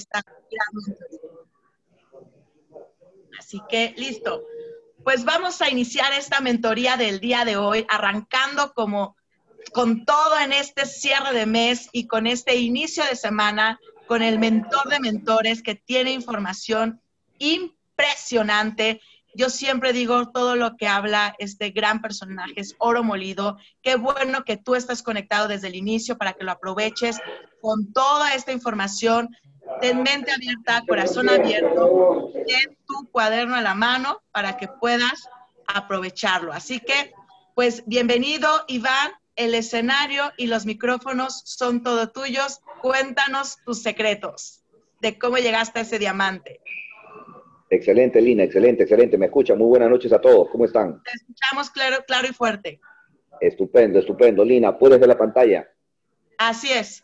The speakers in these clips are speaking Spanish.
esta gran Así que, listo. Pues vamos a iniciar esta mentoría del día de hoy, arrancando como con todo en este cierre de mes y con este inicio de semana, con el mentor de mentores que tiene información impresionante. Yo siempre digo todo lo que habla este gran personaje es oro molido. Qué bueno que tú estás conectado desde el inicio para que lo aproveches con toda esta información. Ten mente abierta, corazón abierto, ten tu cuaderno a la mano para que puedas aprovecharlo. Así que, pues bienvenido, Iván el escenario y los micrófonos son todo tuyos. Cuéntanos tus secretos de cómo llegaste a ese diamante. Excelente, Lina, excelente, excelente. Me escucha. Muy buenas noches a todos. ¿Cómo están? Te escuchamos claro, claro y fuerte. Estupendo, estupendo. Lina, ¿puedes ver la pantalla? Así es.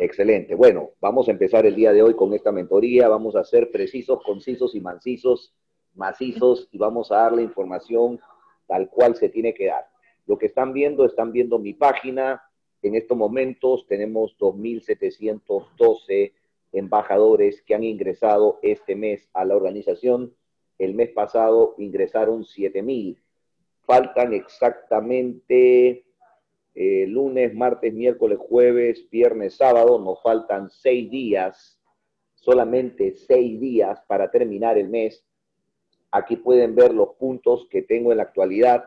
Excelente. Bueno, vamos a empezar el día de hoy con esta mentoría. Vamos a ser precisos, concisos y mancisos, macizos y vamos a dar la información tal cual se tiene que dar. Lo que están viendo, están viendo mi página. En estos momentos tenemos 2.712 embajadores que han ingresado este mes a la organización. El mes pasado ingresaron 7.000. Faltan exactamente eh, lunes, martes, miércoles, jueves, viernes, sábado. Nos faltan seis días, solamente seis días para terminar el mes. Aquí pueden ver los puntos que tengo en la actualidad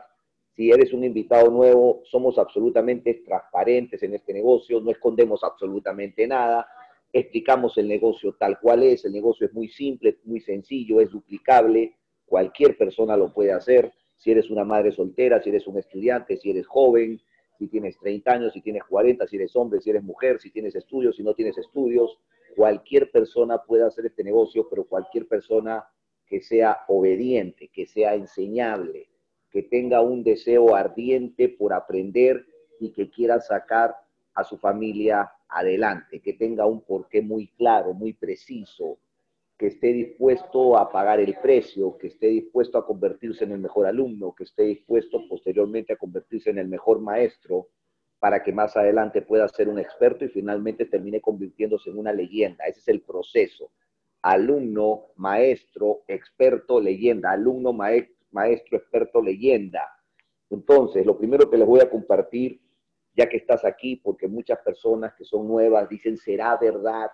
si eres un invitado nuevo, somos absolutamente transparentes en este negocio, no escondemos absolutamente nada, explicamos el negocio tal cual es, el negocio es muy simple, muy sencillo, es duplicable, cualquier persona lo puede hacer, si eres una madre soltera, si eres un estudiante, si eres joven, si tienes 30 años, si tienes 40, si eres hombre, si eres mujer, si tienes estudios, si no tienes estudios, cualquier persona puede hacer este negocio, pero cualquier persona que sea obediente, que sea enseñable, que tenga un deseo ardiente por aprender y que quiera sacar a su familia adelante, que tenga un porqué muy claro, muy preciso, que esté dispuesto a pagar el precio, que esté dispuesto a convertirse en el mejor alumno, que esté dispuesto posteriormente a convertirse en el mejor maestro, para que más adelante pueda ser un experto y finalmente termine convirtiéndose en una leyenda. Ese es el proceso. Alumno, maestro, experto, leyenda. Alumno, maestro maestro, experto, leyenda. Entonces, lo primero que les voy a compartir, ya que estás aquí, porque muchas personas que son nuevas dicen, ¿será verdad?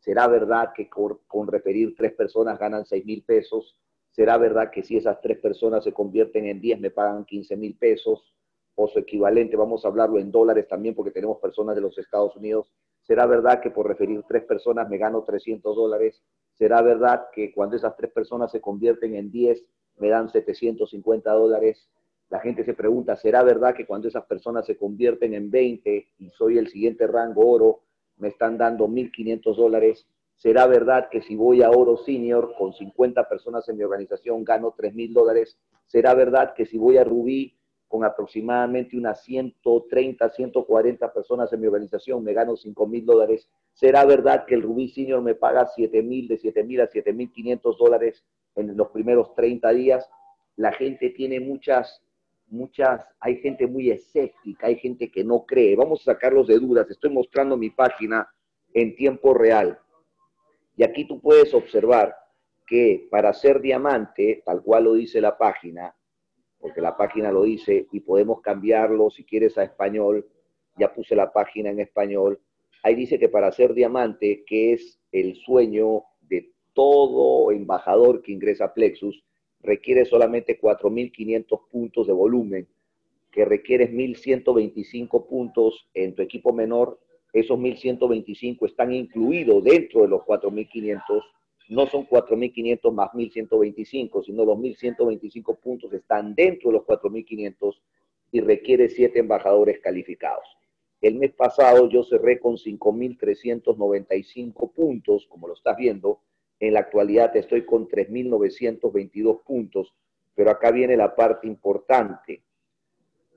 ¿Será verdad que con, referir tres personas ganan seis mil pesos? ¿Será verdad que si esas tres personas se convierten en diez me pagan 15 mil pesos? O su equivalente, vamos a hablarlo en dólares también porque tenemos personas de los Estados Unidos. ¿Será verdad que por referir tres personas me gano 300 dólares? ¿Será verdad que cuando esas tres personas se convierten en 10 me dan 750 dólares. La gente se pregunta, ¿será verdad que cuando esas personas se convierten en 20 y soy el siguiente rango oro, me están dando 1.500 dólares? ¿Será verdad que si voy a oro senior con 50 personas en mi organización gano 3.000 dólares? ¿Será verdad que si voy a rubí con aproximadamente unas 130, 140 personas en mi organización me gano 5.000 dólares? ¿Será verdad que el rubí senior me paga 7.000 de 7.000 a 7.500 dólares en los primeros 30 días, la gente tiene muchas, muchas, hay gente muy escéptica, hay gente que no cree. Vamos a sacarlos de dudas. Estoy mostrando mi página en tiempo real. Y aquí tú puedes observar que para ser diamante, tal cual lo dice la página, porque la página lo dice y podemos cambiarlo si quieres a español, ya puse la página en español, ahí dice que para ser diamante, que es el sueño todo embajador que ingresa a Plexus requiere solamente 4.500 puntos de volumen, que requieres 1.125 puntos en tu equipo menor. Esos 1.125 están incluidos dentro de los 4.500. No son 4.500 más 1.125, sino los 1.125 puntos están dentro de los 4.500 y requiere 7 embajadores calificados. El mes pasado yo cerré con 5.395 puntos, como lo estás viendo, en la actualidad estoy con 3.922 puntos, pero acá viene la parte importante.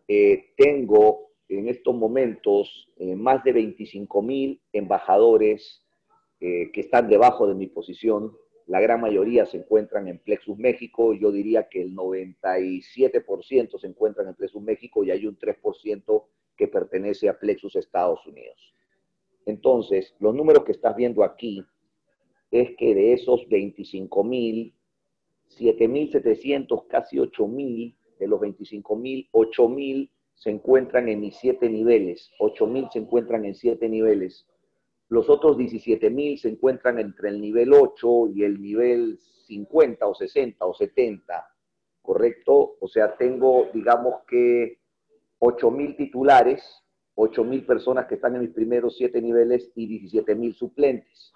Eh, tengo en estos momentos eh, más de 25.000 embajadores eh, que están debajo de mi posición. La gran mayoría se encuentran en Plexus México. Yo diría que el 97% se encuentran en Plexus México y hay un 3% que pertenece a Plexus Estados Unidos. Entonces, los números que estás viendo aquí es que de esos 25 mil, 7.700, casi 8.000, de los 25 mil, 8 mil se encuentran en mis siete niveles, 8 mil se encuentran en siete niveles. Los otros 17 mil se encuentran entre el nivel 8 y el nivel 50 o 60 o 70, ¿correcto? O sea, tengo, digamos que 8 mil titulares, 8 mil personas que están en mis primeros siete niveles y 17 mil suplentes,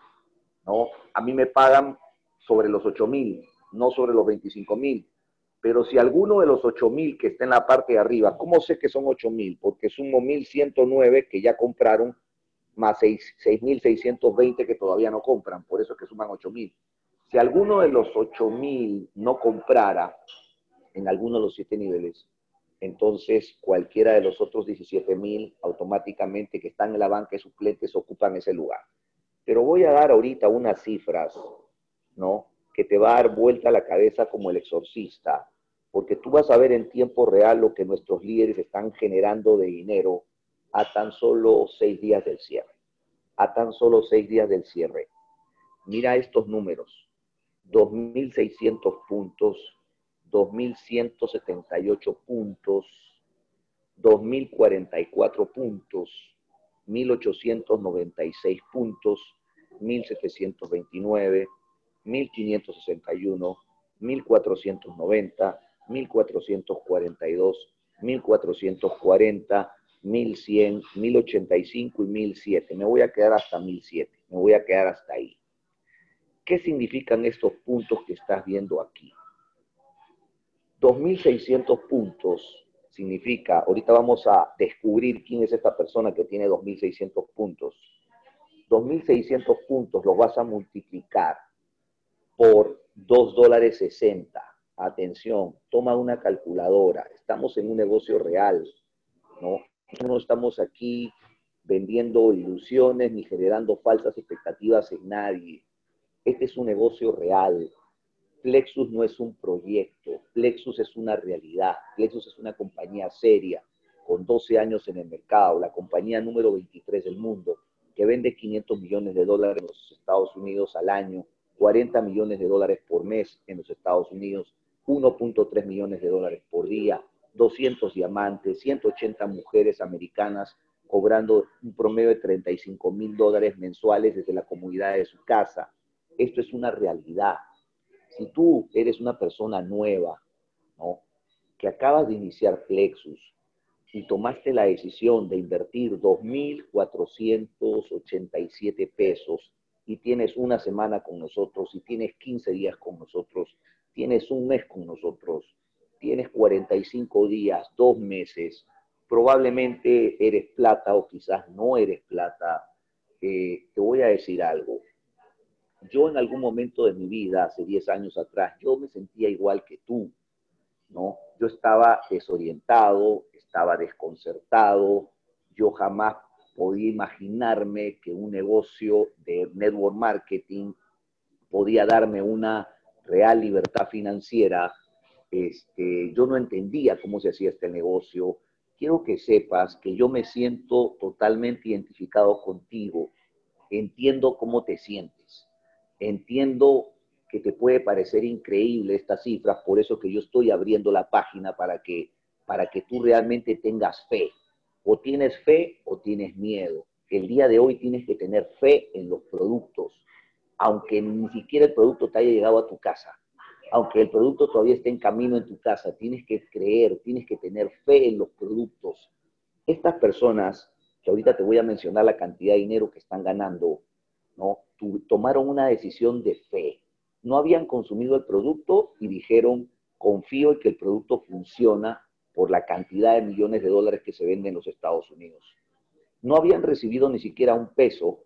¿no? A mí me pagan sobre los 8 mil, no sobre los 25 mil. Pero si alguno de los 8.000 que está en la parte de arriba, ¿cómo sé que son 8.000? Porque sumo 1.109 que ya compraron, más 6.620 que todavía no compran, por eso es que suman 8.000. Si alguno de los 8.000 no comprara en alguno de los siete niveles, entonces cualquiera de los otros 17.000 automáticamente que están en la banca de suplentes ocupan ese lugar. Pero voy a dar ahorita unas cifras, ¿no? que te va a dar vuelta la cabeza como el exorcista, porque tú vas a ver en tiempo real lo que nuestros líderes están generando de dinero a tan solo seis días del cierre. A tan solo seis días del cierre. Mira estos números. 2.600 puntos, 2.178 puntos, 2.044 puntos, 1.896 puntos, 1.729, 1561, 1490, 1442, 1440, 1100, 1085 y 1007. Me voy a quedar hasta 1007. Me voy a quedar hasta ahí. ¿Qué significan estos puntos que estás viendo aquí? 2600 puntos significa, ahorita vamos a descubrir quién es esta persona que tiene 2600 puntos. 2600 puntos los vas a multiplicar por 2 dólares 60. Atención, toma una calculadora. Estamos en un negocio real, ¿no? No estamos aquí vendiendo ilusiones ni generando falsas expectativas en nadie. Este es un negocio real. Plexus no es un proyecto, Plexus es una realidad. Plexus es una compañía seria, con 12 años en el mercado, la compañía número 23 del mundo, que vende 500 millones de dólares en los Estados Unidos al año 40 millones de dólares por mes en los Estados Unidos, 1.3 millones de dólares por día, 200 diamantes, 180 mujeres americanas cobrando un promedio de 35 mil dólares mensuales desde la comunidad de su casa. Esto es una realidad. Si tú eres una persona nueva, ¿no? que acabas de iniciar Plexus y tomaste la decisión de invertir 2.487 pesos y tienes una semana con nosotros, y tienes 15 días con nosotros, tienes un mes con nosotros, tienes 45 días, dos meses, probablemente eres plata o quizás no eres plata, eh, te voy a decir algo. Yo en algún momento de mi vida, hace 10 años atrás, yo me sentía igual que tú, ¿no? Yo estaba desorientado, estaba desconcertado, yo jamás podía imaginarme que un negocio de network marketing podía darme una real libertad financiera. Este, yo no entendía cómo se hacía este negocio. Quiero que sepas que yo me siento totalmente identificado contigo. Entiendo cómo te sientes. Entiendo que te puede parecer increíble estas cifras, por eso que yo estoy abriendo la página para que, para que tú realmente tengas fe o tienes fe o tienes miedo. El día de hoy tienes que tener fe en los productos, aunque ni siquiera el producto te haya llegado a tu casa, aunque el producto todavía esté en camino en tu casa, tienes que creer, tienes que tener fe en los productos. Estas personas, que ahorita te voy a mencionar la cantidad de dinero que están ganando, ¿no? tomaron una decisión de fe. No habían consumido el producto y dijeron, confío en que el producto funciona por la cantidad de millones de dólares que se venden en los Estados Unidos. No habían recibido ni siquiera un peso,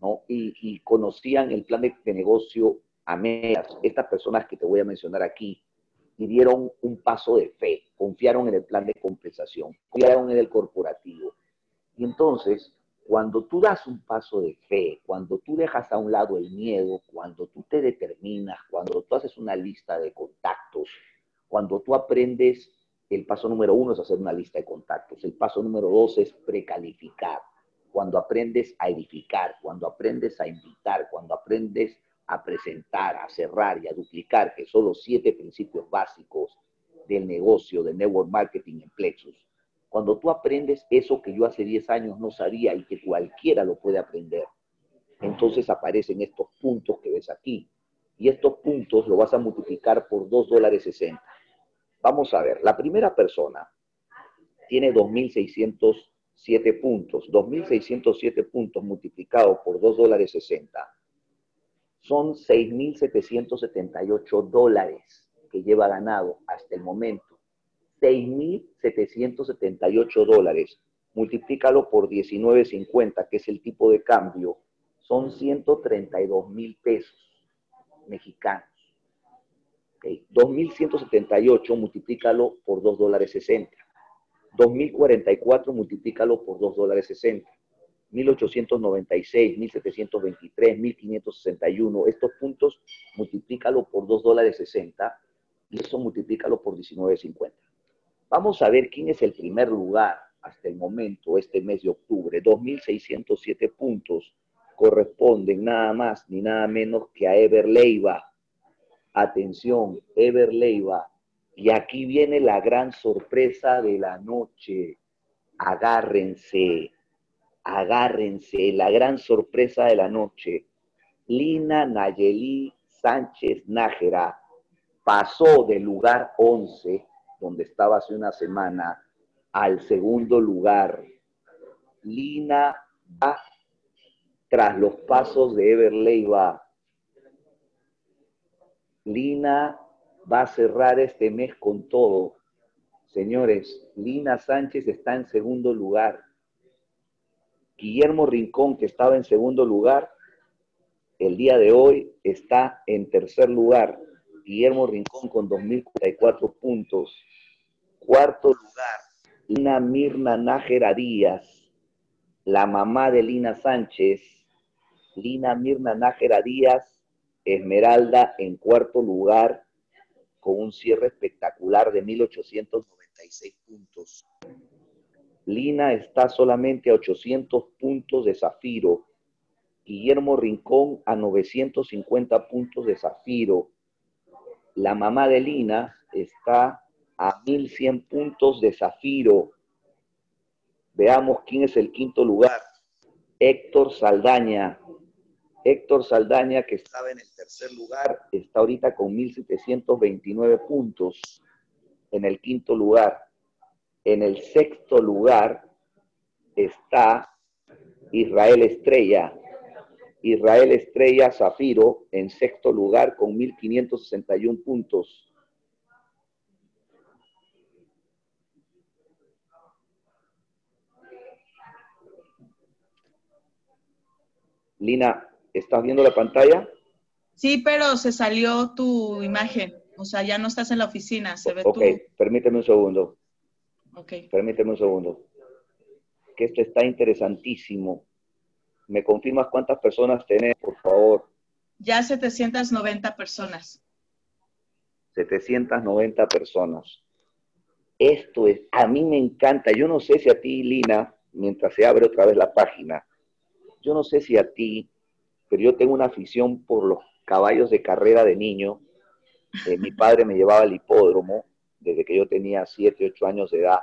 ¿no? Y, conocían el plan de, negocio a medias. Estas personas que te voy a mencionar aquí, y dieron un paso de fe, confiaron en el plan de compensación, confiaron en el corporativo. Y entonces, cuando tú das un paso de fe, cuando tú dejas a un lado el miedo, cuando tú te determinas, cuando tú haces una lista de contactos, cuando tú aprendes el paso número uno es hacer una lista de contactos. El paso número dos es precalificar. Cuando aprendes a edificar, cuando aprendes a invitar, cuando aprendes a presentar, a cerrar y a duplicar, que son los siete principios básicos del negocio, del network marketing en Plexus. Cuando tú aprendes eso que yo hace 10 años no sabía y que cualquiera lo puede aprender, entonces aparecen estos puntos que ves aquí. Y estos puntos lo vas a multiplicar por 2 dólares 60. Vamos a ver, la primera persona tiene 2.607 puntos. 2.607 puntos multiplicado por 2 dólares 60 son 6.778 dólares que lleva ganado hasta el momento. 6.778 dólares. Multiplícalo por 19.50, que es el tipo de cambio. Son 132 mil pesos mexicanos. 2.178 multiplícalo por 2 dólares 60. 2.044 multiplícalo por 2 dólares 60. 1896, 1723, 1561, estos puntos multiplícalo por 2 dólares 60 y eso multiplícalo por 19.50. Vamos a ver quién es el primer lugar hasta el momento, este mes de octubre. 2.607 puntos corresponden nada más ni nada menos que a Ever Leiva. Atención, Ever Leiva. Y aquí viene la gran sorpresa de la noche. Agárrense agárrense, la gran sorpresa de la noche. Lina Nayeli Sánchez Nájera pasó del lugar 11, donde estaba hace una semana, al segundo lugar. Lina va tras los pasos de Everleiva. Lina va a cerrar este mes con todo. Señores, Lina Sánchez está en segundo lugar. Guillermo Rincón, que estaba en segundo lugar, el día de hoy está en tercer lugar. Guillermo Rincón con 2.044 puntos. Cuarto lugar, Lina Mirna Nájera Díaz, la mamá de Lina Sánchez. Lina Mirna Nájera Díaz, Esmeralda en cuarto lugar, con un cierre espectacular de 1.896 puntos. Lina está solamente a 800 puntos de Zafiro. Guillermo Rincón a 950 puntos de Zafiro. La mamá de Lina está a 1100 puntos de Zafiro. Veamos quién es el quinto lugar. Héctor Saldaña. Héctor Saldaña, que estaba en el tercer lugar, está ahorita con 1729 puntos en el quinto lugar. En el sexto lugar está Israel Estrella. Israel Estrella Zafiro en sexto lugar con 1.561 puntos. Lina, ¿estás viendo la pantalla? Sí, pero se salió tu imagen. O sea, ya no estás en la oficina, se ve Ok, permíteme un segundo. Permíteme un segundo. Que esto está interesantísimo. ¿Me confirmas cuántas personas tenés, por favor? Ya 790 personas. 790 personas. Esto es, a mí me encanta. Yo no sé si a ti, Lina, mientras se abre otra vez la página, yo no sé si a ti, pero yo tengo una afición por los caballos de carrera de niño. Eh, mi padre me llevaba al hipódromo desde que yo tenía 7, 8 años de edad.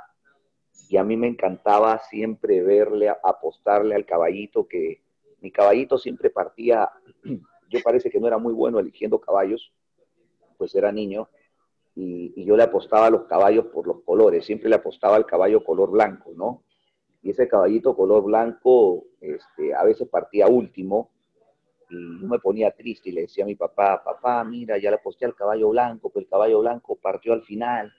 Y a mí me encantaba siempre verle, apostarle al caballito, que mi caballito siempre partía, yo parece que no era muy bueno eligiendo caballos, pues era niño, y, yo le apostaba a los caballos por los colores, siempre le apostaba al caballo color blanco, ¿no? Y ese caballito color blanco este, a veces partía último, y me ponía triste y le decía a mi papá, papá, mira, ya le aposté al caballo blanco, pero el caballo blanco partió al final.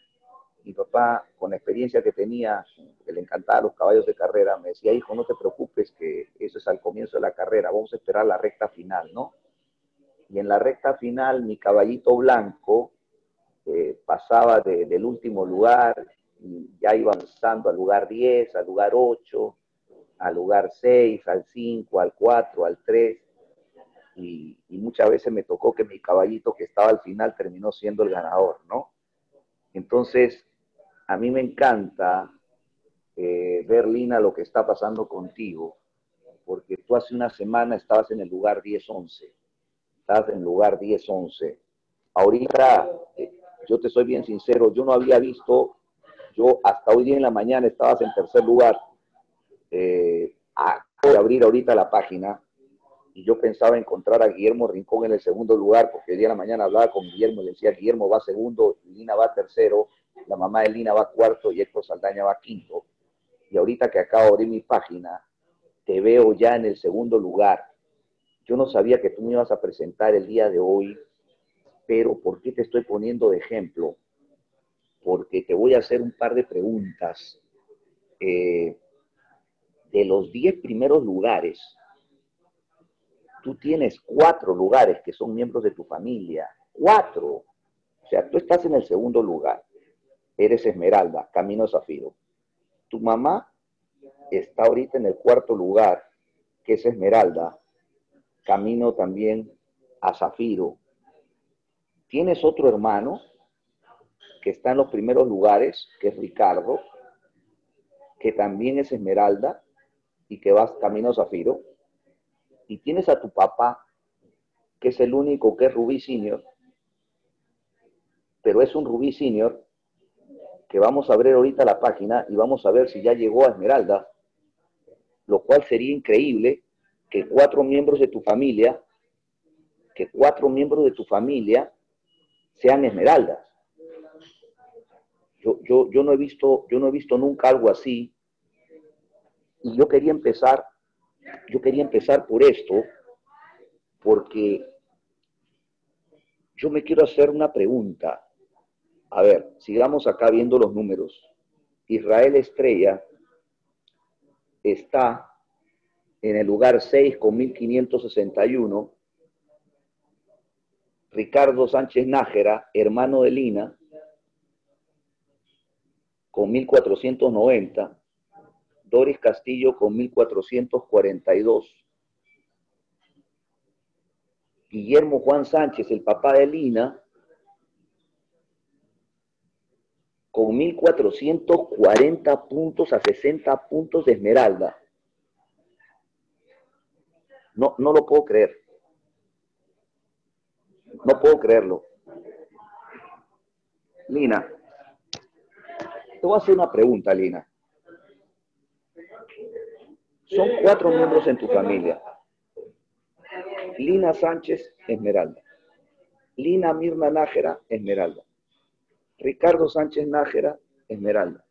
Mi papá, con la experiencia que tenía, que le encantaba los caballos de carrera, me decía, hijo, no te preocupes que eso es al comienzo de la carrera, vamos a esperar la recta final, ¿no? Y en la recta final, mi caballito blanco eh, pasaba del último lugar y ya iba avanzando al lugar 10, al lugar 8, al lugar 6, al 5, al 4, al 3 y, muchas veces me tocó que mi caballito que estaba al final terminó siendo el ganador, ¿no? Entonces, a mí me encanta eh, ver, Lina, lo que está pasando contigo, porque tú hace una semana estabas en el lugar 10-11 Estás en lugar 10-11. Ahorita, eh, yo te soy bien sincero, yo no había visto, yo hasta hoy día en la mañana estabas en tercer lugar. Eh, acabo abrir ahorita la página y yo pensaba encontrar a Guillermo Rincón en el segundo lugar, porque el día de la mañana hablaba con Guillermo y le decía, Guillermo va segundo, Lina va tercero, la mamá de Lina va cuarto y Héctor Saldaña va quinto. Y ahorita que acabo de abrir mi página, te veo ya en el segundo lugar. Yo no sabía que tú me ibas a presentar el día de hoy, pero ¿por qué te estoy poniendo de ejemplo? Porque te voy a hacer un par de preguntas. Eh, de los diez primeros lugares, tú tienes cuatro lugares que son miembros de tu familia. Cuatro. O sea, tú estás en el segundo lugar. Eres Esmeralda, Camino Zafiro. Tu mamá está ahorita en el cuarto lugar, que es Esmeralda, camino también a Zafiro. Tienes otro hermano que está en los primeros lugares, que es Ricardo, que también es Esmeralda y que va camino a Zafiro. Y tienes a tu papá, que es el único que es Rubí Senior, pero es un Rubí Senior que vamos a abrir ahorita la página y vamos a ver si ya llegó a Esmeralda lo cual sería increíble que cuatro miembros de tu familia, que cuatro miembros de tu familia sean esmeraldas. Yo, yo, yo, no he visto, yo no he visto nunca algo así. Y yo quería empezar, yo quería empezar por esto, porque yo me quiero hacer una pregunta. A ver, sigamos acá viendo los números. Israel Estrella está en el lugar 6 con 1561. Ricardo Sánchez Nájera, hermano de Lina, con 1490. Doris Castillo con 1442. Guillermo Juan Sánchez, el papá de Lina, con 1.440 puntos a 60 puntos de Esmeralda. No, no lo puedo creer. No puedo creerlo. Lina, te voy a hacer una pregunta, Lina. Son cuatro miembros en tu familia. Lina Sánchez, Esmeralda. Lina Mirna Nájera, Esmeralda. Ricardo Sánchez Nájera, Esmeralda.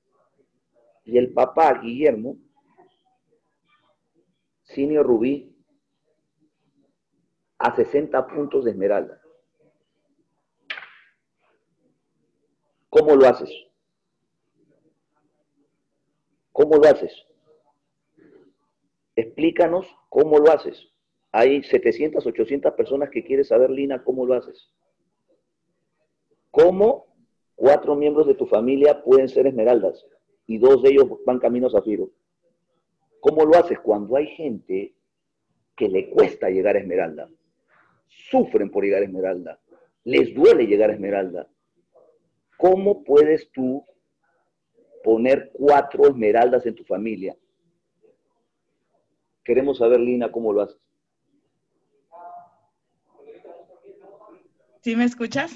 Y el papá, Guillermo, Cinio Rubí, a 60 puntos de Esmeralda. ¿Cómo lo haces? ¿Cómo lo haces? Explícanos cómo lo haces. Hay 700, 800 personas que quieren saber, Lina, cómo lo haces. ¿Cómo Cuatro miembros de tu familia pueden ser esmeraldas y dos de ellos van camino a zafiro. ¿Cómo lo haces cuando hay gente que le cuesta llegar a esmeralda? Sufren por llegar a esmeralda. Les duele llegar a esmeralda. ¿Cómo puedes tú poner cuatro esmeraldas en tu familia? Queremos saber, Lina, cómo lo haces. ¿Sí me escuchas?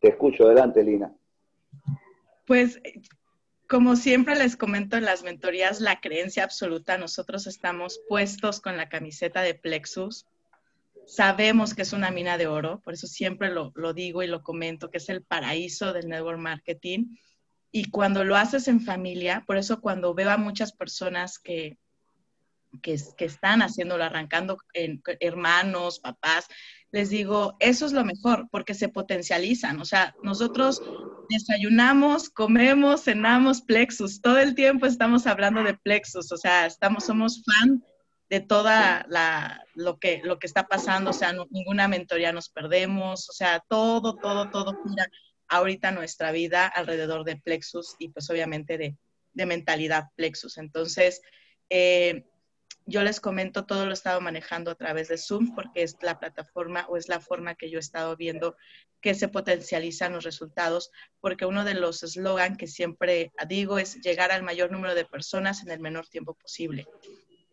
Te escucho, adelante, Lina. Pues como siempre les comento en las mentorías, la creencia absoluta, nosotros estamos puestos con la camiseta de Plexus. Sabemos que es una mina de oro, por eso siempre lo, digo y lo comento, que es el paraíso del network marketing. Y cuando lo haces en familia, por eso cuando veo a muchas personas que, que, que están haciéndolo, arrancando en hermanos, papás, les digo, eso es lo mejor, porque se potencializan. O sea, nosotros desayunamos, comemos, cenamos plexus. Todo el tiempo estamos hablando de plexus. O sea, estamos, somos fan de toda la, lo, que, lo que está pasando. O sea, ninguna mentoría nos perdemos. O sea, todo, todo, todo gira ahorita nuestra vida alrededor de plexus y pues obviamente de, de mentalidad plexus. Entonces, eh, yo les comento, todo lo he estado manejando a través de Zoom porque es la plataforma o es la forma que yo he estado viendo que se potencializan los resultados, porque uno de los eslogan que siempre digo es llegar al mayor número de personas en el menor tiempo posible.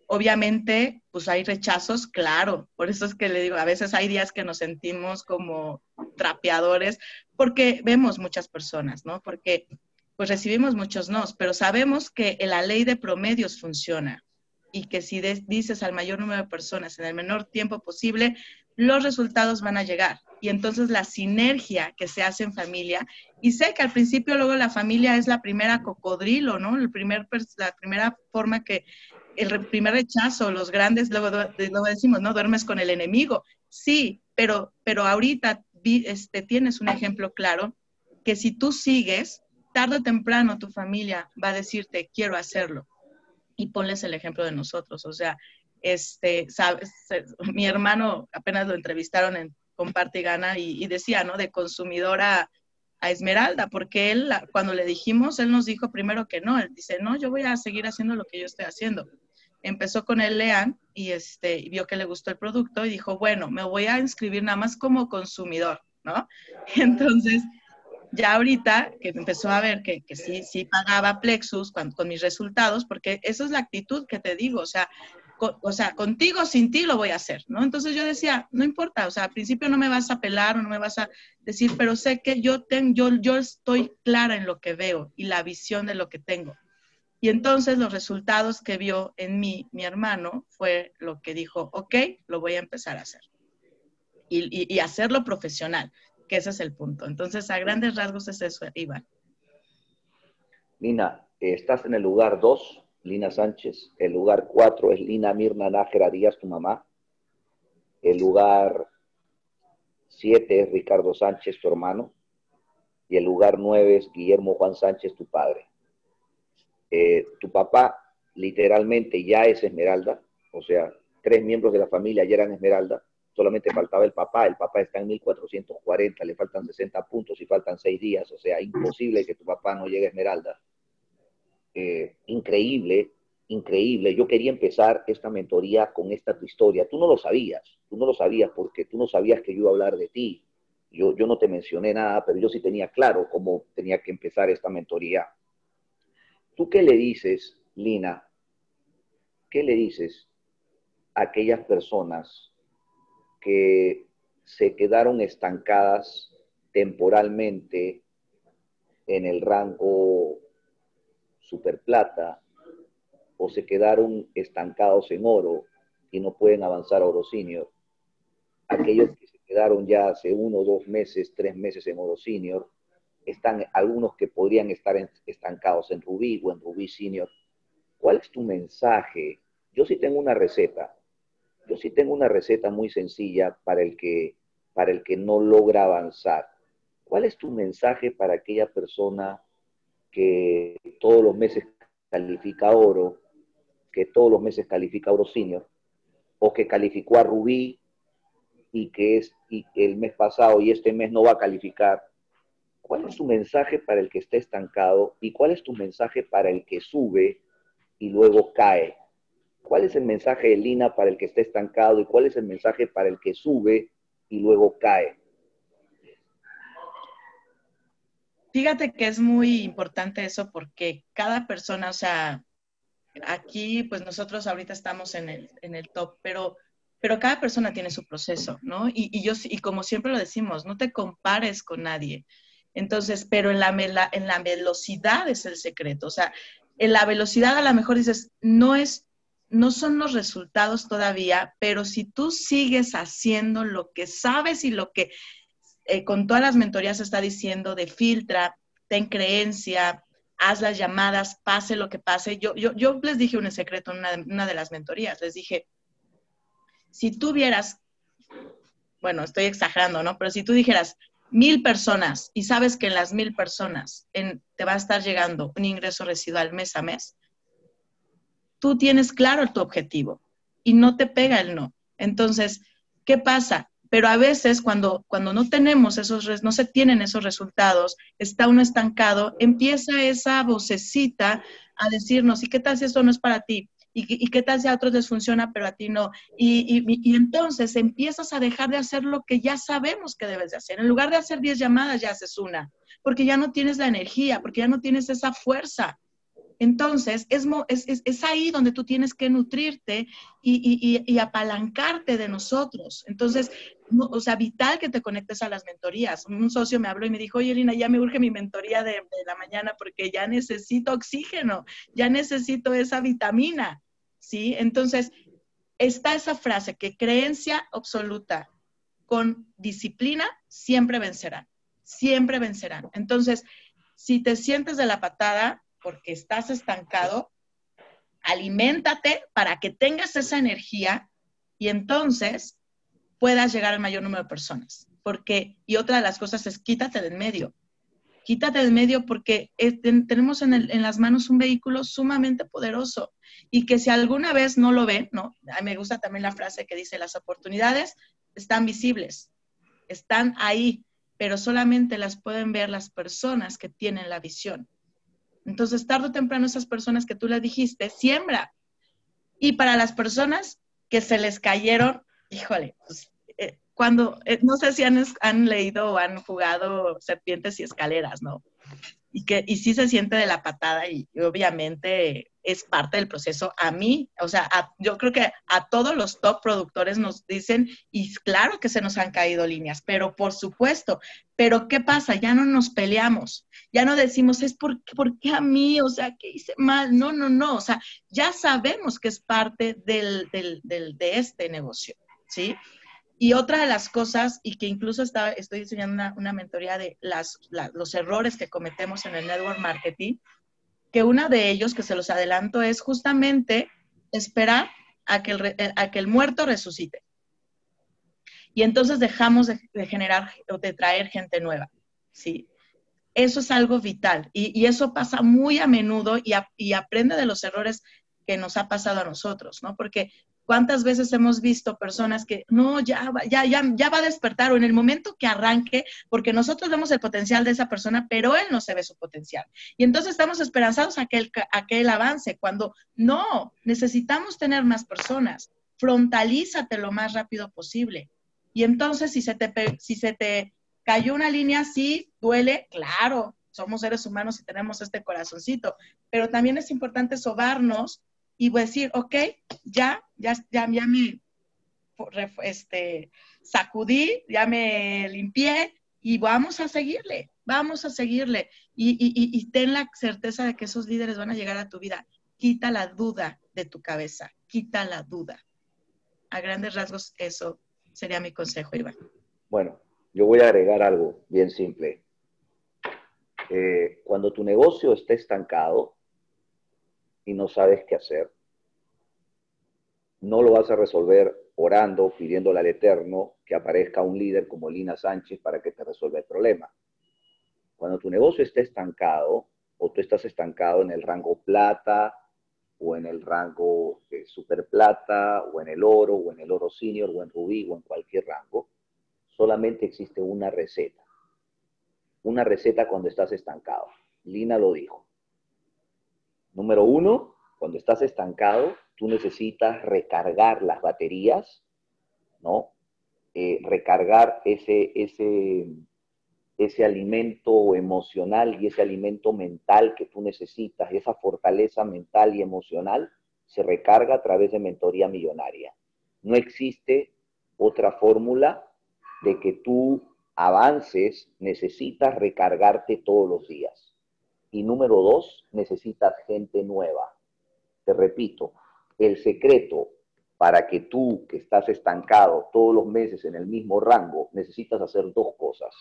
Obviamente, pues hay rechazos, claro. Por eso es que le digo, a veces hay días que nos sentimos como trapeadores, porque vemos muchas personas, ¿no? Porque pues recibimos muchos nos, pero sabemos que la ley de promedios funciona y que si dices al mayor número de personas en el menor tiempo posible, los resultados van a llegar. Y entonces la sinergia que se hace en familia, y sé que al principio luego la familia es la primera cocodrilo, ¿no? El primer, la primera forma que, el primer rechazo, los grandes, luego, decimos, ¿no? Duermes con el enemigo. Sí, pero, pero ahorita este, tienes un ejemplo claro que si tú sigues, tarde o temprano tu familia va a decirte, quiero hacerlo. Y ponles el ejemplo de nosotros. O sea, este, mi hermano apenas lo entrevistaron en Comparte y Gana y, decía, ¿no? De consumidora a Esmeralda, porque él, cuando le dijimos, él nos dijo primero que no. Él dice, no, yo voy a seguir haciendo lo que yo estoy haciendo. Empezó con el Lean y, este, vio que le gustó el producto y dijo, bueno, me voy a inscribir nada más como consumidor, ¿no? Entonces, ya ahorita que empezó a ver que, que sí, sí pagaba Plexus con, con, mis resultados, porque esa es la actitud que te digo, o sea, o sea, contigo, sin ti lo voy a hacer, ¿no? Entonces yo decía, no importa, o sea, al principio no me vas a pelar o no me vas a decir, pero sé que yo, tengo, yo, yo estoy clara en lo que veo y la visión de lo que tengo. Y entonces los resultados que vio en mí mi hermano fue lo que dijo, ok, lo voy a empezar a hacer. Y, y, hacerlo profesional, que ese es el punto. Entonces, a grandes rasgos es eso, Iván. Nina, estás en el lugar 2 Lina Sánchez. El lugar 4 es Lina Mirna Nájera Díaz, tu mamá. El lugar 7 es Ricardo Sánchez, tu hermano. Y el lugar 9 es Guillermo Juan Sánchez, tu padre. Eh, tu papá literalmente ya es Esmeralda, o sea, tres miembros de la familia ya eran Esmeralda, solamente faltaba el papá, el papá está en 1440, le faltan 60 puntos y faltan 6 días, o sea, imposible que tu papá no llegue a Esmeralda. Eh, increíble, increíble. Yo quería empezar esta mentoría con esta tu historia. Tú no lo sabías, tú no lo sabías porque tú no sabías que yo iba a hablar de ti. Yo, yo no te mencioné nada, pero yo sí tenía claro cómo tenía que empezar esta mentoría. ¿Tú qué le dices, Lina? ¿Qué le dices a aquellas personas que se quedaron estancadas temporalmente en el rango superplata o se quedaron estancados en oro y no pueden avanzar a oro senior. Aquellos que se quedaron ya hace uno, dos meses, tres meses en oro senior, están algunos que podrían estar estancados en rubí o en rubí senior. ¿Cuál es tu mensaje? Yo sí tengo una receta. Yo sí tengo una receta muy sencilla para el que, para el que no logra avanzar. ¿Cuál es tu mensaje para aquella persona que todos los meses califica oro, que todos los meses califica oro senior, o que calificó a Rubí y que es y el mes pasado y este mes no va a calificar. ¿Cuál es tu mensaje para el que está estancado y cuál es tu mensaje para el que sube y luego cae? ¿Cuál es el mensaje de Lina para el que está estancado y cuál es el mensaje para el que sube y luego cae? Fíjate que es muy importante eso porque cada persona, o sea, aquí pues nosotros ahorita estamos en el, en el top, pero, pero cada persona tiene su proceso, ¿no? Y, y, yo, y como siempre lo decimos, no te compares con nadie. Entonces, pero en la, en la velocidad es el secreto. O sea, en la velocidad a lo mejor dices, no es, no son los resultados todavía, pero si tú sigues haciendo lo que sabes y lo que eh, con todas las mentorías está diciendo de filtra, ten creencia, haz las llamadas, pase lo que pase. Yo, yo, yo les dije un secreto en una, una, de las mentorías, les dije, si tú vieras, bueno, estoy exagerando, ¿no? Pero si tú dijeras mil personas y sabes que en las mil personas en, te va a estar llegando un ingreso residual mes a mes, tú tienes claro tu objetivo y no te pega el no. Entonces, ¿qué pasa? pero a veces cuando, cuando no tenemos esos, no se tienen esos resultados, está uno estancado, empieza esa vocecita a decirnos, ¿y qué tal si esto no es para ti? ¿Y, qué tal si a otros les funciona, pero a ti no? Y, y, entonces empiezas a dejar de hacer lo que ya sabemos que debes de hacer. En lugar de hacer 10 llamadas, ya haces una, porque ya no tienes la energía, porque ya no tienes esa fuerza. Entonces, es, es, ahí donde tú tienes que nutrirte y, apalancarte de nosotros. Entonces, o sea, vital que te conectes a las mentorías. Un socio me habló y me dijo, oye, Lina, ya me urge mi mentoría de la mañana porque ya necesito oxígeno, ya necesito esa vitamina, ¿sí? Entonces, está esa frase que creencia absoluta con disciplina siempre vencerán, siempre vencerán. Entonces, si te sientes de la patada, porque estás estancado, aliméntate para que tengas esa energía y entonces puedas llegar al mayor número de personas. Porque, y otra de las cosas es quítate del medio. Quítate del medio porque tenemos en, las manos un vehículo sumamente poderoso y que si alguna vez no lo ven, ¿no? A mí me gusta también la frase que dice, las oportunidades están visibles, están ahí, pero solamente las pueden ver las personas que tienen la visión. Entonces, tarde o temprano, esas personas que tú les dijiste, siembra. Y para las personas que se les cayeron, híjole, pues, cuando, eh, no sé si han, han leído o han jugado serpientes y escaleras, ¿no? y que y sí se siente de la patada y, obviamente es parte del proceso. A mí, o sea, yo creo que a todos los top productores nos dicen, y claro que se nos han caído líneas, pero por supuesto, pero ¿qué pasa? Ya no nos peleamos, ya no decimos, es por, ¿por qué a mí? O sea, ¿qué hice mal? No, no, no, o sea, ya sabemos que es parte del, del, del, de este negocio, ¿sí? Y otra de las cosas, y que incluso está, estoy diseñando una, mentoría de los errores que cometemos en el network marketing, que uno de ellos, que se los adelanto, es justamente esperar a que el, a que el muerto resucite. Y entonces dejamos de, generar o de traer gente nueva, ¿sí? Eso es algo vital y, y eso pasa muy a menudo y, y aprende de los errores que nos ha pasado a nosotros, ¿no? Porque ¿Cuántas veces hemos visto personas que no, ya, ya, ya, ya va a despertar o en el momento que arranque, porque nosotros vemos el potencial de esa persona, pero él no se ve su potencial. Y entonces estamos esperanzados a que él, a que él avance, cuando no, necesitamos tener más personas. Frontalízate lo más rápido posible. Y entonces si se te, si se te cayó una línea, sí, duele, claro, somos seres humanos y tenemos este corazoncito, pero también es importante sobarnos y decir, ok, ya, ya, ya, ya me este, sacudí, ya me limpié y vamos a seguirle, vamos a seguirle. Y, ten la certeza de que esos líderes van a llegar a tu vida. Quita la duda de tu cabeza, quita la duda. A grandes rasgos, eso sería mi consejo, Iván. Bueno, yo voy a agregar algo bien simple. Eh, cuando tu negocio esté estancado, y no sabes qué hacer, no lo vas a resolver orando, pidiéndole al Eterno que aparezca un líder como Lina Sánchez para que te resuelva el problema. Cuando tu negocio esté estancado o tú estás estancado en el rango plata o en el rango de super plata o en el oro o en el oro senior o en rubí o en cualquier rango, solamente existe una receta. Una receta cuando estás estancado. Lina lo dijo. Número uno, cuando estás estancado, tú necesitas recargar las baterías, ¿no? Eh, recargar ese, ese, ese alimento emocional y ese alimento mental que tú necesitas, esa fortaleza mental y emocional, se recarga a través de mentoría millonaria. No existe otra fórmula de que tú avances, necesitas recargarte todos los días. Y número dos, necesitas gente nueva. Te repito, el secreto para que tú, que estás estancado todos los meses en el mismo rango, necesitas hacer dos cosas.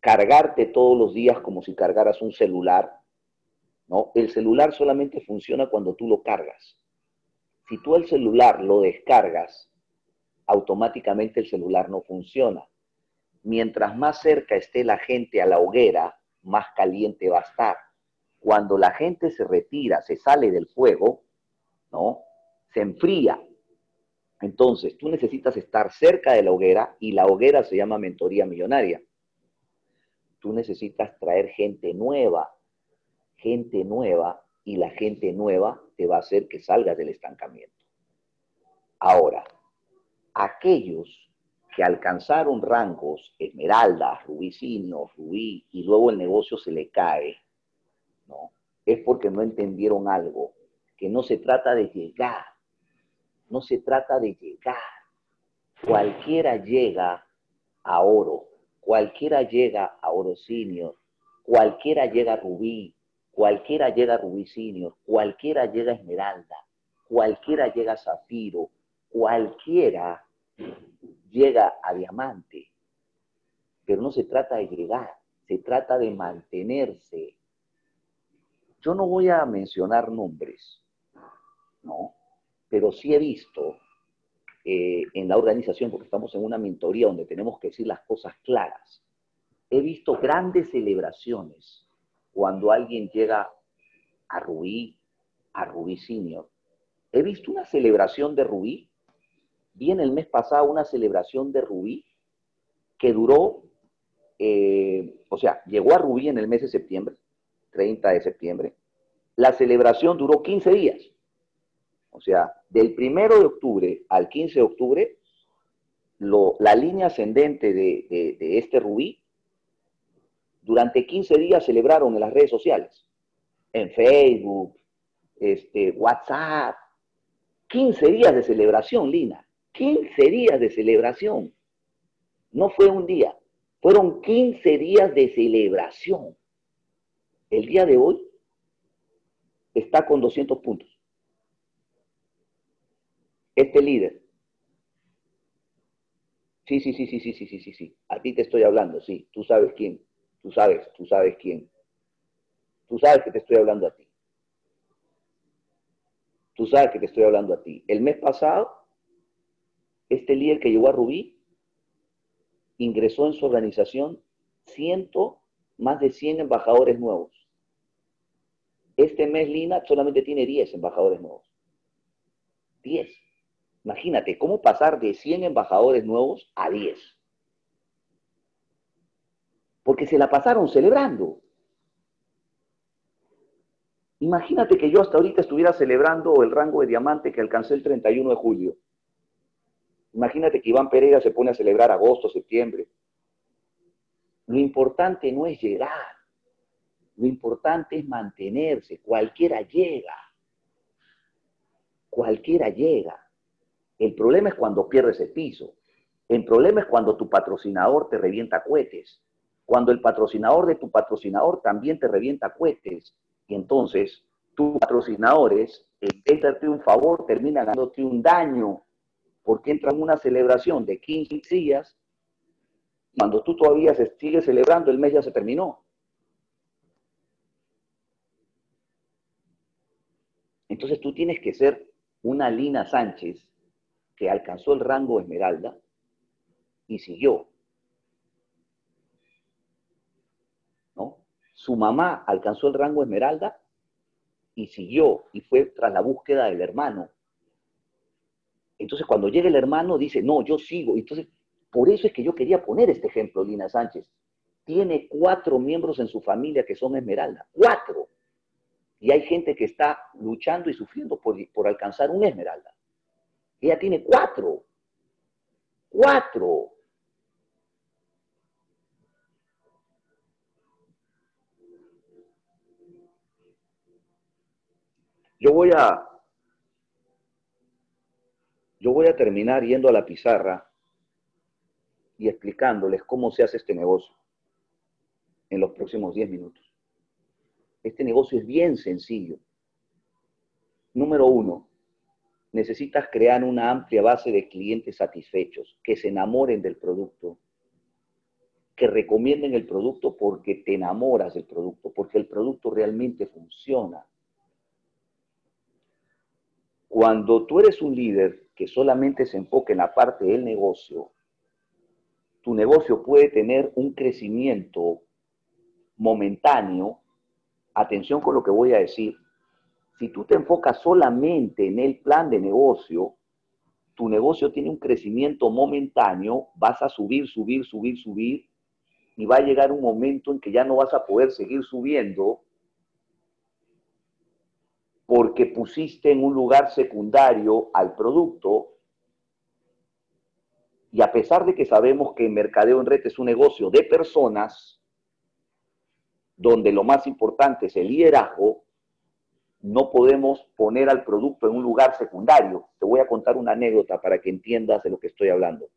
Cargarte todos los días como si cargaras un celular. ¿no? El celular solamente funciona cuando tú lo cargas. Si tú el celular lo descargas, automáticamente el celular no funciona. Mientras más cerca esté la gente a la hoguera, más caliente va a estar. Cuando la gente se retira, se sale del fuego, ¿no? Se enfría. Entonces, tú necesitas estar cerca de la hoguera y la hoguera se llama mentoría millonaria. Tú necesitas traer gente nueva, gente nueva, y la gente nueva te va a hacer que salgas del estancamiento. Ahora, aquellos que alcanzaron rangos esmeralda, rubí sino, rubí, y luego el negocio se le cae, ¿no? es porque no entendieron algo, que no se trata de llegar, no se trata de llegar. Cualquiera llega a oro, cualquiera llega a oro senior, cualquiera llega a rubí, cualquiera llega a rubí senior, cualquiera llega a esmeralda, cualquiera llega a zafiro, cualquiera llega a diamante. Pero no se trata de llegar, se trata de mantenerse. Yo no voy a mencionar nombres, ¿no? Pero sí he visto eh, en la organización, porque estamos en una mentoría donde tenemos que decir las cosas claras, he visto grandes celebraciones cuando alguien llega a Rubí, a Rubí Senior. He visto una celebración de Rubí, vi en el mes pasado una celebración de Rubí que duró, eh, o sea, llegó a Rubí en el mes de septiembre, 30 de septiembre. La celebración duró 15 días. O sea, del 1 de octubre al 15 de octubre, la línea ascendente de, de este rubí, durante 15 días celebraron en las redes sociales, en Facebook, este, WhatsApp, 15 días de celebración, Lina, 15 días de celebración. No fue un día, fueron 15 días de celebración. El día de hoy está con 200 puntos este líder. Sí, sí, sí, sí, sí, sí, sí, sí, sí. A ti te estoy hablando, sí. Tú sabes quién. Tú sabes, tú sabes quién. Tú sabes que te estoy hablando a ti. Tú sabes que te estoy hablando a ti. El mes pasado, este líder que llegó a Rubí ingresó en su organización ciento, más de 100 embajadores nuevos. Este mes Lina solamente tiene 10 embajadores nuevos. 10. Imagínate, ¿cómo pasar de 100 embajadores nuevos a 10? Porque se la pasaron celebrando. Imagínate que yo hasta ahorita estuviera celebrando el rango de diamante que alcancé el 31 de julio. Imagínate que Iván Pereira se pone a celebrar agosto, septiembre. Lo importante no es llegar, lo importante es mantenerse. Cualquiera llega. Cualquiera llega. El problema es cuando pierdes el piso. El problema es cuando tu patrocinador te revienta cohetes. Cuando el patrocinador de tu patrocinador también te revienta cohetes. Y entonces tus patrocinadores, en vez darte un favor, terminan dándote un daño. Porque entran en una celebración de 15 días. Cuando tú todavía sigues celebrando, el mes ya se terminó. Entonces tú tienes que ser una Lina Sánchez alcanzó el rango esmeralda y siguió. ¿No? Su mamá alcanzó el rango esmeralda y siguió y fue tras la búsqueda del hermano. Entonces cuando llega el hermano dice, no, yo sigo. Entonces, por eso es que yo quería poner este ejemplo, Lina Sánchez. Tiene cuatro miembros en su familia que son esmeralda. Cuatro. Y hay gente que está luchando y sufriendo por, por alcanzar un esmeralda. Ella tiene cuatro. Cuatro. Yo voy a yo voy a terminar yendo a la pizarra y explicándoles cómo se hace este negocio en los próximos 10 minutos. Este negocio es bien sencillo. Número uno, necesitas crear una amplia base de clientes satisfechos, que se enamoren del producto, que recomienden el producto porque te enamoras del producto, porque el producto realmente funciona. Cuando tú eres un líder que solamente se enfoca en la parte del negocio, tu negocio puede tener un crecimiento momentáneo, atención con lo que voy a decir, si tú te enfocas solamente en el plan de negocio, tu negocio tiene un crecimiento momentáneo, vas a subir, subir, subir, subir, y va a llegar un momento en que ya no vas a poder seguir subiendo porque pusiste en un lugar secundario al producto. Y a pesar de que sabemos que Mercadeo en Red es un negocio de personas, donde lo más importante es el liderazgo, no podemos poner al producto en un lugar secundario. Te voy a contar una anécdota para que entiendas de lo que estoy hablando.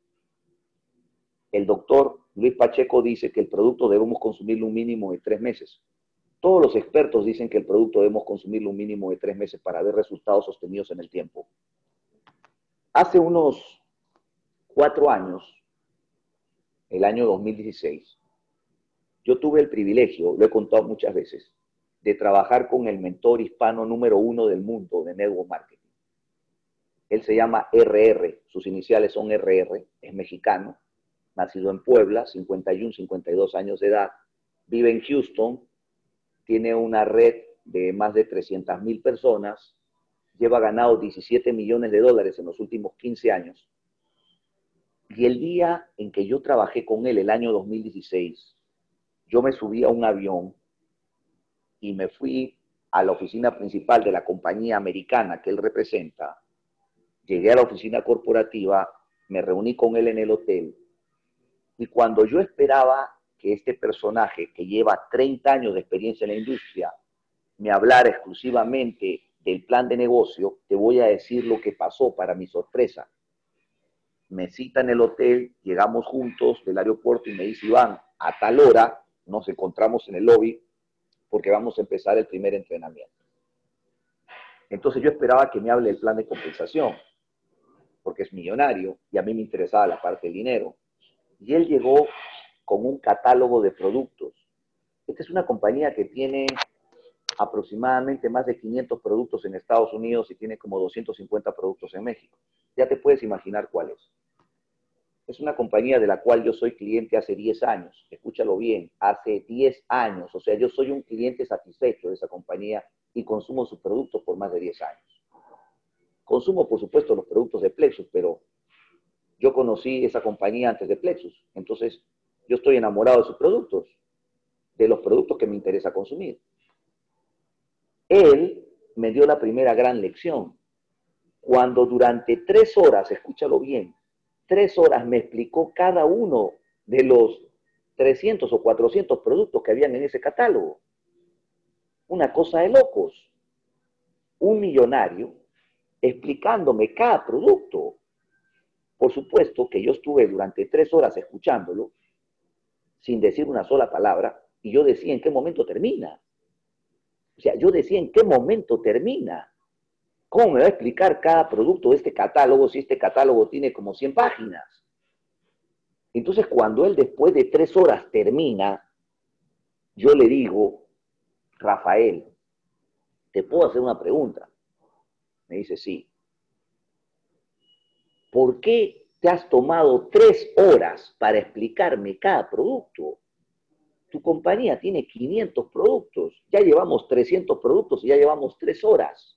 El doctor Luis Pacheco dice que el producto debemos consumirlo un mínimo de tres meses. Todos los expertos dicen que el producto debemos consumirlo un mínimo de tres meses para ver resultados sostenidos en el tiempo. Hace unos cuatro años, el año 2016, yo tuve el privilegio, lo he contado muchas veces, de trabajar con el mentor hispano número uno del mundo de network marketing. Él se llama RR, sus iniciales son RR, es mexicano, nacido en Puebla, 51, 52 años de edad, vive en Houston, tiene una red de más de 300 mil personas, lleva ganado 17 millones de dólares en los últimos 15 años. Y el día en que yo trabajé con él, el año 2016, yo me subí a un avión y me fui a la oficina principal de la compañía americana que él representa. Llegué a la oficina corporativa, me reuní con él en el hotel y cuando yo esperaba que este personaje que lleva 30 años de experiencia en la industria me hablara exclusivamente del plan de negocio, te voy a decir lo que pasó para mi sorpresa. Me cita en el hotel, llegamos juntos del aeropuerto y me dice, Iván, a tal hora nos encontramos en el lobby porque vamos a empezar el primer entrenamiento. Entonces yo esperaba que me hable del plan de compensación, porque es millonario y a mí me interesaba la parte del dinero. Y él llegó con un catálogo de productos. Esta es una compañía que tiene aproximadamente más de 500 productos en Estados Unidos y tiene como 250 productos en México. Ya te puedes imaginar cuál es. Es una compañía de la cual yo soy cliente hace 10 años. Escúchalo bien, hace 10 años. O sea, yo soy un cliente satisfecho de esa compañía y consumo sus productos por más de 10 años. Consumo, por supuesto, los productos de Plexus, pero yo conocí esa compañía antes de Plexus. Entonces, yo estoy enamorado de sus productos, de los productos que me interesa consumir. Él me dio la primera gran lección. Cuando durante tres horas, escúchalo bien, tres horas me explicó cada uno de los 300 o 400 productos que habían en ese catálogo. Una cosa de locos. Un millonario explicándome cada producto. Por supuesto que yo estuve durante tres horas escuchándolo sin decir una sola palabra y yo decía en qué momento termina. O sea, yo decía en qué momento termina. ¿Cómo me va a explicar cada producto de este catálogo si este catálogo tiene como 100 páginas? Entonces, cuando él después de tres horas termina, yo le digo, Rafael, ¿te puedo hacer una pregunta? Me dice, sí. ¿Por qué te has tomado tres horas para explicarme cada producto? Tu compañía tiene 500 productos, ya llevamos 300 productos y ya llevamos tres horas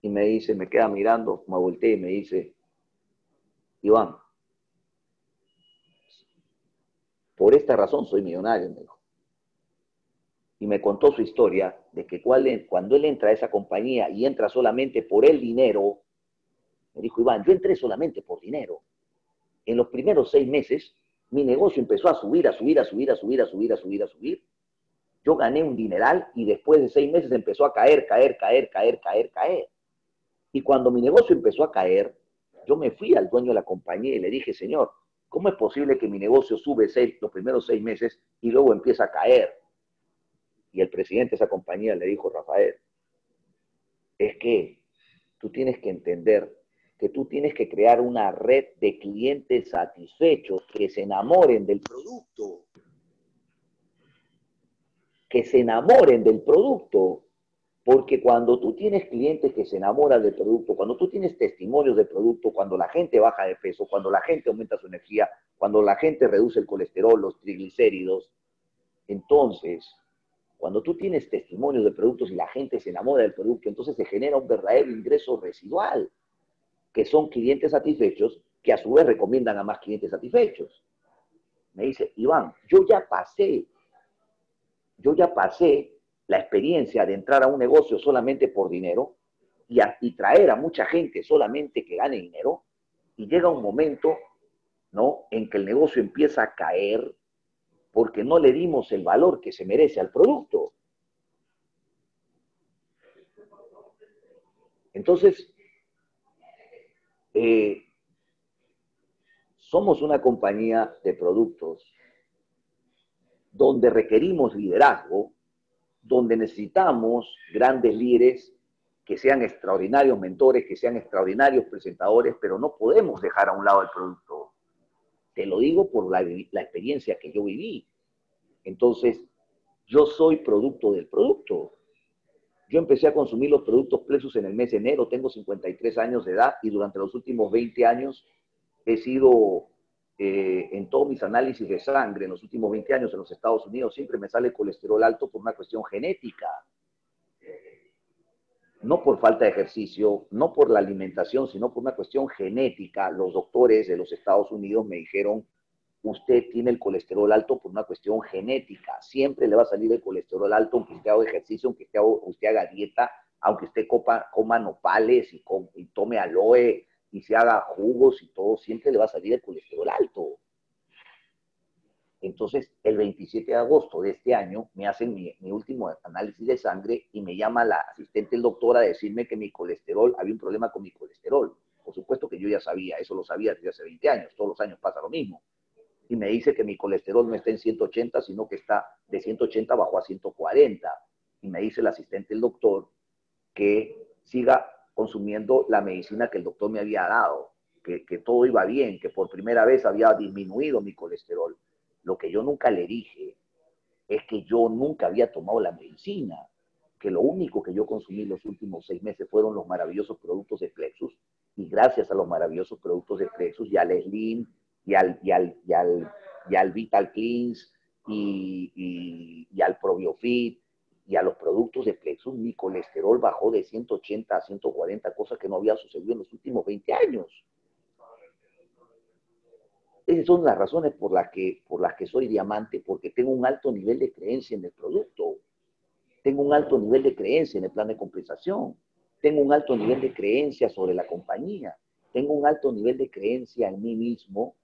y me dice, me queda mirando, me volteé y me dice, Iván, por esta razón soy millonario, me dijo. Y me contó su historia de que cuando él entra a esa compañía y entra solamente por el dinero, me dijo, Iván, yo entré solamente por dinero. En los primeros seis meses, mi negocio empezó a subir, a subir, a subir, a subir, a subir, a subir, a subir. Yo gané un dineral y después de seis meses empezó a caer, caer, caer, caer, caer, caer. Y cuando mi negocio empezó a caer, yo me fui al dueño de la compañía y le dije, señor, ¿cómo es posible que mi negocio sube seis, los primeros seis meses y luego empieza a caer? Y el presidente de esa compañía le dijo, Rafael, es que tú tienes que entender que tú tienes que crear una red de clientes satisfechos que se enamoren del producto. Que se enamoren del producto. Porque cuando tú tienes clientes que se enamoran del producto, cuando tú tienes testimonios del producto, cuando la gente baja de peso, cuando la gente aumenta su energía, cuando la gente reduce el colesterol, los triglicéridos, entonces, cuando tú tienes testimonios de productos y la gente se enamora del producto, entonces se genera un verdadero ingreso residual, que son clientes satisfechos que a su vez recomiendan a más clientes satisfechos. Me dice, Iván, yo ya pasé, yo ya pasé la experiencia de entrar a un negocio solamente por dinero y, a, y traer a mucha gente solamente que gane dinero, y llega un momento, ¿no?, en que el negocio empieza a caer porque no le dimos el valor que se merece al producto. Entonces, eh, somos una compañía de productos donde requerimos liderazgo, donde necesitamos grandes líderes que sean extraordinarios mentores, que sean extraordinarios presentadores, pero no podemos dejar a un lado el producto. Te lo digo por la, experiencia que yo viví. Entonces, yo soy producto del producto. Yo empecé a consumir los productos Plexus en el mes de enero, tengo 53 años de edad y durante los últimos 20 años he sido, eh, en todos mis análisis de sangre, en los últimos 20 años en los Estados Unidos, siempre me sale colesterol alto por una cuestión genética. No por falta de ejercicio, no por la alimentación, sino por una cuestión genética. Los doctores de los Estados Unidos me dijeron, usted tiene el colesterol alto por una cuestión genética. Siempre le va a salir el colesterol alto, aunque usted haga ejercicio, aunque usted, haga dieta, aunque usted coma nopales y, y, tome aloe y se haga jugos y todo, siempre le va a salir el colesterol alto. Entonces, el 27 de agosto de este año me hacen mi, último análisis de sangre y me llama la asistente del doctor a decirme que mi colesterol, había un problema con mi colesterol. Por supuesto que yo ya sabía, eso lo sabía desde hace 20 años, todos los años pasa lo mismo y me dice que mi colesterol no está en 180, sino que está de 180 bajó a 140. Y me dice el asistente del doctor que siga consumiendo la medicina que el doctor me había dado, que, todo iba bien, que por primera vez había disminuido mi colesterol. Lo que yo nunca le dije es que yo nunca había tomado la medicina, que lo único que yo consumí los últimos seis meses fueron los maravillosos productos de Plexus, y gracias a los maravillosos productos de Plexus, ya al Slim, y al, y al, y al, y al Vital Cleans y, y, al Probiofit y a los productos de Plexus, mi colesterol bajó de 180 a 140, cosa que no había sucedido en los últimos 20 años. Esas son las razones por las, que, por las que soy diamante, porque tengo un alto nivel de creencia en el producto, tengo un alto nivel de creencia en el plan de compensación, tengo un alto nivel de creencia sobre la compañía, tengo un alto nivel de creencia en mí mismo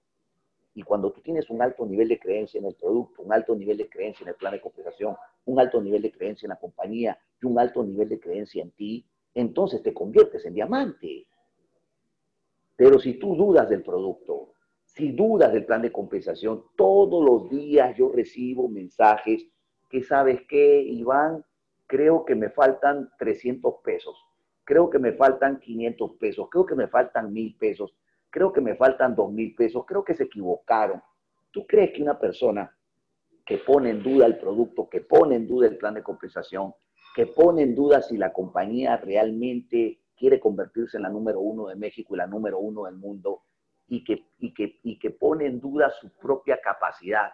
y cuando tú tienes un alto nivel de creencia en el producto, un alto nivel de creencia en el plan de compensación, un alto nivel de creencia en la compañía y un alto nivel de creencia en ti, entonces te conviertes en diamante. Pero si tú dudas del producto, si dudas del plan de compensación, todos los días yo recibo mensajes que sabes qué, Iván, creo que me faltan 300 pesos, creo que me faltan 500 pesos, creo que me faltan 1000 pesos creo que me faltan dos mil pesos, creo que se equivocaron. ¿Tú crees que una persona que pone en duda el producto, que pone en duda el plan de compensación, que pone en duda si la compañía realmente quiere convertirse en la número uno de México y la número uno del mundo, y que, y que, y que pone en duda su propia capacidad,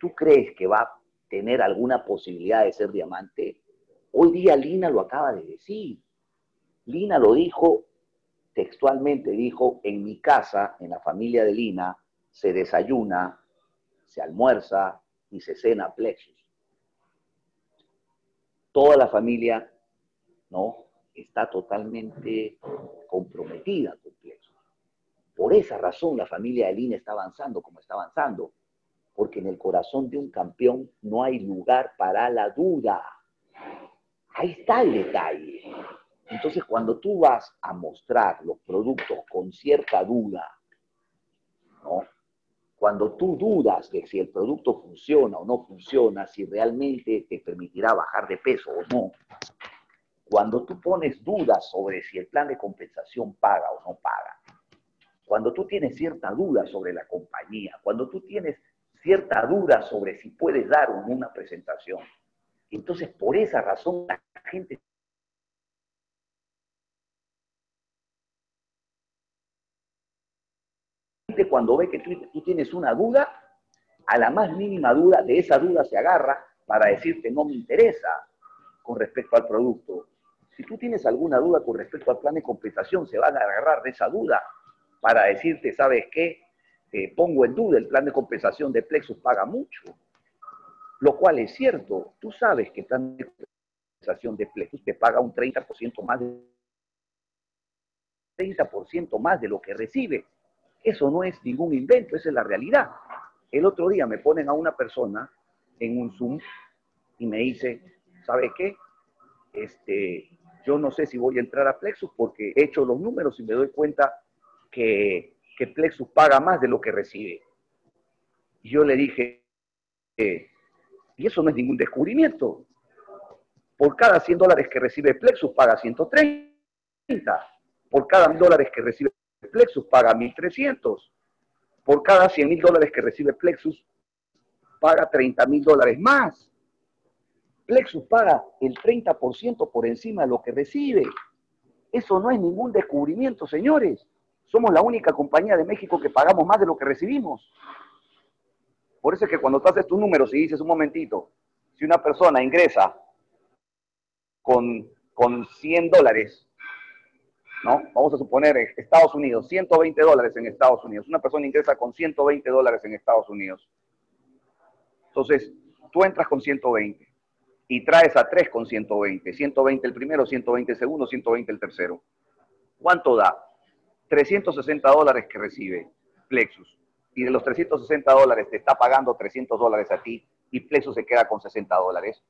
¿tú crees que va a tener alguna posibilidad de ser diamante? Hoy día Lina lo acaba de decir. Lina lo dijo textualmente dijo, en mi casa, en la familia de Lina, se desayuna, se almuerza y se cena plexus. Toda la familia, ¿no? Está totalmente comprometida con plexus. Por esa razón la familia de Lina está avanzando como está avanzando, porque en el corazón de un campeón no hay lugar para la duda. Ahí está el detalle. Entonces, cuando tú vas a mostrar los productos con cierta duda, ¿no? Cuando tú dudas de si el producto funciona o no funciona, si realmente te permitirá bajar de peso o no, cuando tú pones dudas sobre si el plan de compensación paga o no paga, cuando tú tienes cierta duda sobre la compañía, cuando tú tienes cierta duda sobre si puedes dar una presentación, entonces por esa razón la gente cuando ve que tú, tienes una duda, a la más mínima duda, de esa duda se agarra para decirte no me interesa con respecto al producto. Si tú tienes alguna duda con respecto al plan de compensación, se van a agarrar de esa duda para decirte, ¿sabes qué? pongo en duda el plan de compensación de Plexus paga mucho. Lo cual es cierto. Tú sabes que el plan de compensación de Plexus te paga un 30% más de 30% más de lo que recibe. Eso no es ningún invento, esa es la realidad. El otro día me ponen a una persona en un Zoom y me dice, ¿sabe qué? Este, yo no sé si voy a entrar a Plexus porque he hecho los números y me doy cuenta que, Plexus paga más de lo que recibe. Y yo le dije, eh, y eso no es ningún descubrimiento. Por cada 100 dólares que recibe Plexus paga 130. Por cada 1.000 dólares que recibe Plexus paga 1.300. Por cada 100 mil dólares que recibe Plexus paga 30 mil dólares más. Plexus paga el 30% por encima de lo que recibe. Eso no es ningún descubrimiento, señores. Somos la única compañía de México que pagamos más de lo que recibimos. Por eso es que cuando tú haces tus números y dices un momentito, si una persona ingresa con, con 100 dólares, ¿no? Vamos a suponer Estados Unidos, 120 dólares en Estados Unidos. Una persona ingresa con 120 dólares en Estados Unidos. Entonces, tú entras con 120 y traes a tres con 120. 120 el primero, 120 el segundo, 120 el tercero. ¿Cuánto da? 360 dólares que recibe Plexus. Y de los 360 dólares te está pagando 300 dólares a ti y Plexus se queda con 60 dólares.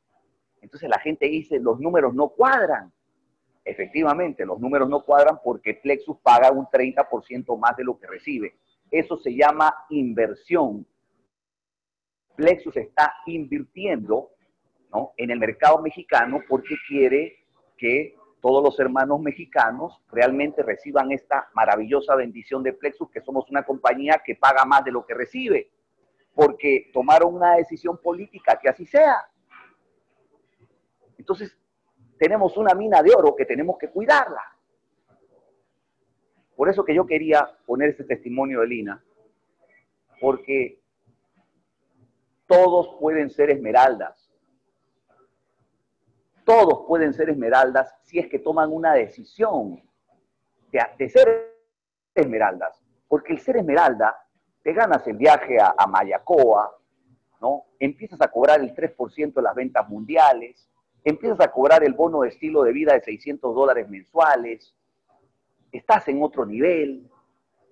Entonces la gente dice, los números no cuadran. Efectivamente, los números no cuadran porque Plexus paga un 30% más de lo que recibe. Eso se llama inversión. Plexus está invirtiendo en el mercado mexicano porque quiere que todos los hermanos mexicanos realmente reciban esta maravillosa bendición de Plexus, que somos una compañía que paga más de lo que recibe, porque tomaron una decisión política que así sea. Entonces, tenemos una mina de oro que tenemos que cuidarla. Por eso que yo quería poner este testimonio de Lina, porque todos pueden ser esmeraldas, todos pueden ser esmeraldas si es que toman una decisión de, ser esmeraldas. Porque el ser esmeralda, te ganas el viaje a, Mayacoa, ¿no? Empiezas a cobrar el 3% de las ventas mundiales, empiezas a cobrar el bono de estilo de vida de 600 dólares mensuales, estás en otro nivel,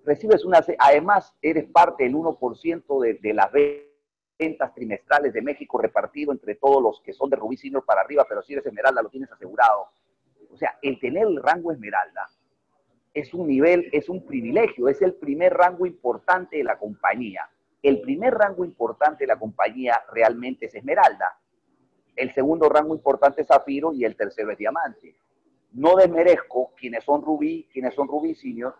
recibes una... Además, eres parte del 1% de, las ventas ventas trimestrales de México repartido entre todos los que son de Rubí Senior para arriba, pero si eres Esmeralda lo tienes asegurado. O sea, el tener el rango Esmeralda es un nivel, es un privilegio, es el primer rango importante de la compañía. El primer rango importante de la compañía realmente es Esmeralda. El segundo rango importante es Zafiro y el tercero es Diamante. No desmerezco quienes son Rubí, quienes son Rubí Senior,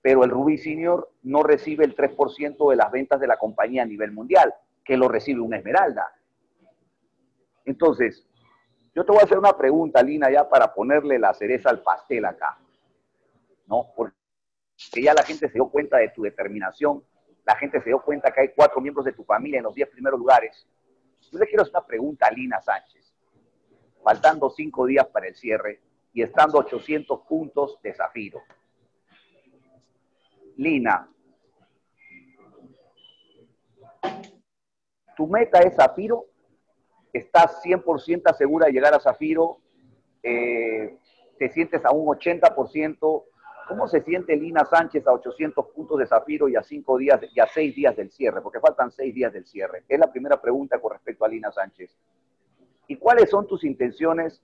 pero el Rubí Senior no recibe el 3% de las ventas de la compañía a nivel mundial que lo recibe una esmeralda. Entonces, yo te voy a hacer una pregunta, Lina, ya para ponerle la cereza al pastel acá. ¿No? Porque ya la gente se dio cuenta de tu determinación, la gente se dio cuenta que hay cuatro miembros de tu familia en los diez primeros lugares. Yo le quiero hacer una pregunta a Lina Sánchez. Faltando cinco días para el cierre y estando 800 puntos de Zafiro. Lina, tu meta es Zafiro, estás 100% segura de llegar a Zafiro, eh, te sientes a un 80%. ¿Cómo se siente Lina Sánchez a 800 puntos de Zafiro y a cinco días y a seis días del cierre? Porque faltan seis días del cierre. Es la primera pregunta con respecto a Lina Sánchez. ¿Y cuáles son tus intenciones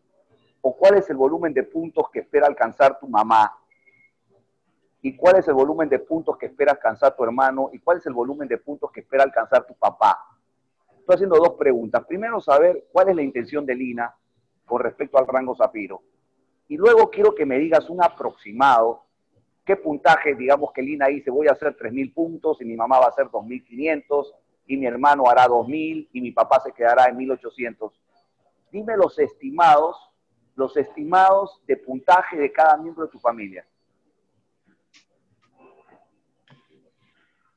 o cuál es el volumen de puntos que espera alcanzar tu mamá? ¿Y cuál es el volumen de puntos que espera alcanzar tu hermano? ¿Y cuál es el volumen de puntos que espera alcanzar tu papá? Estoy haciendo dos preguntas. Primero, saber cuál es la intención de Lina con respecto al rango Zafiro. Y luego quiero que me digas un aproximado, qué puntaje, digamos que Lina dice, voy a hacer 3.000 puntos y mi mamá va a hacer 2.500 y mi hermano hará 2.000 y mi papá se quedará en 1.800. Dime los estimados, los estimados de puntaje de cada miembro de tu familia.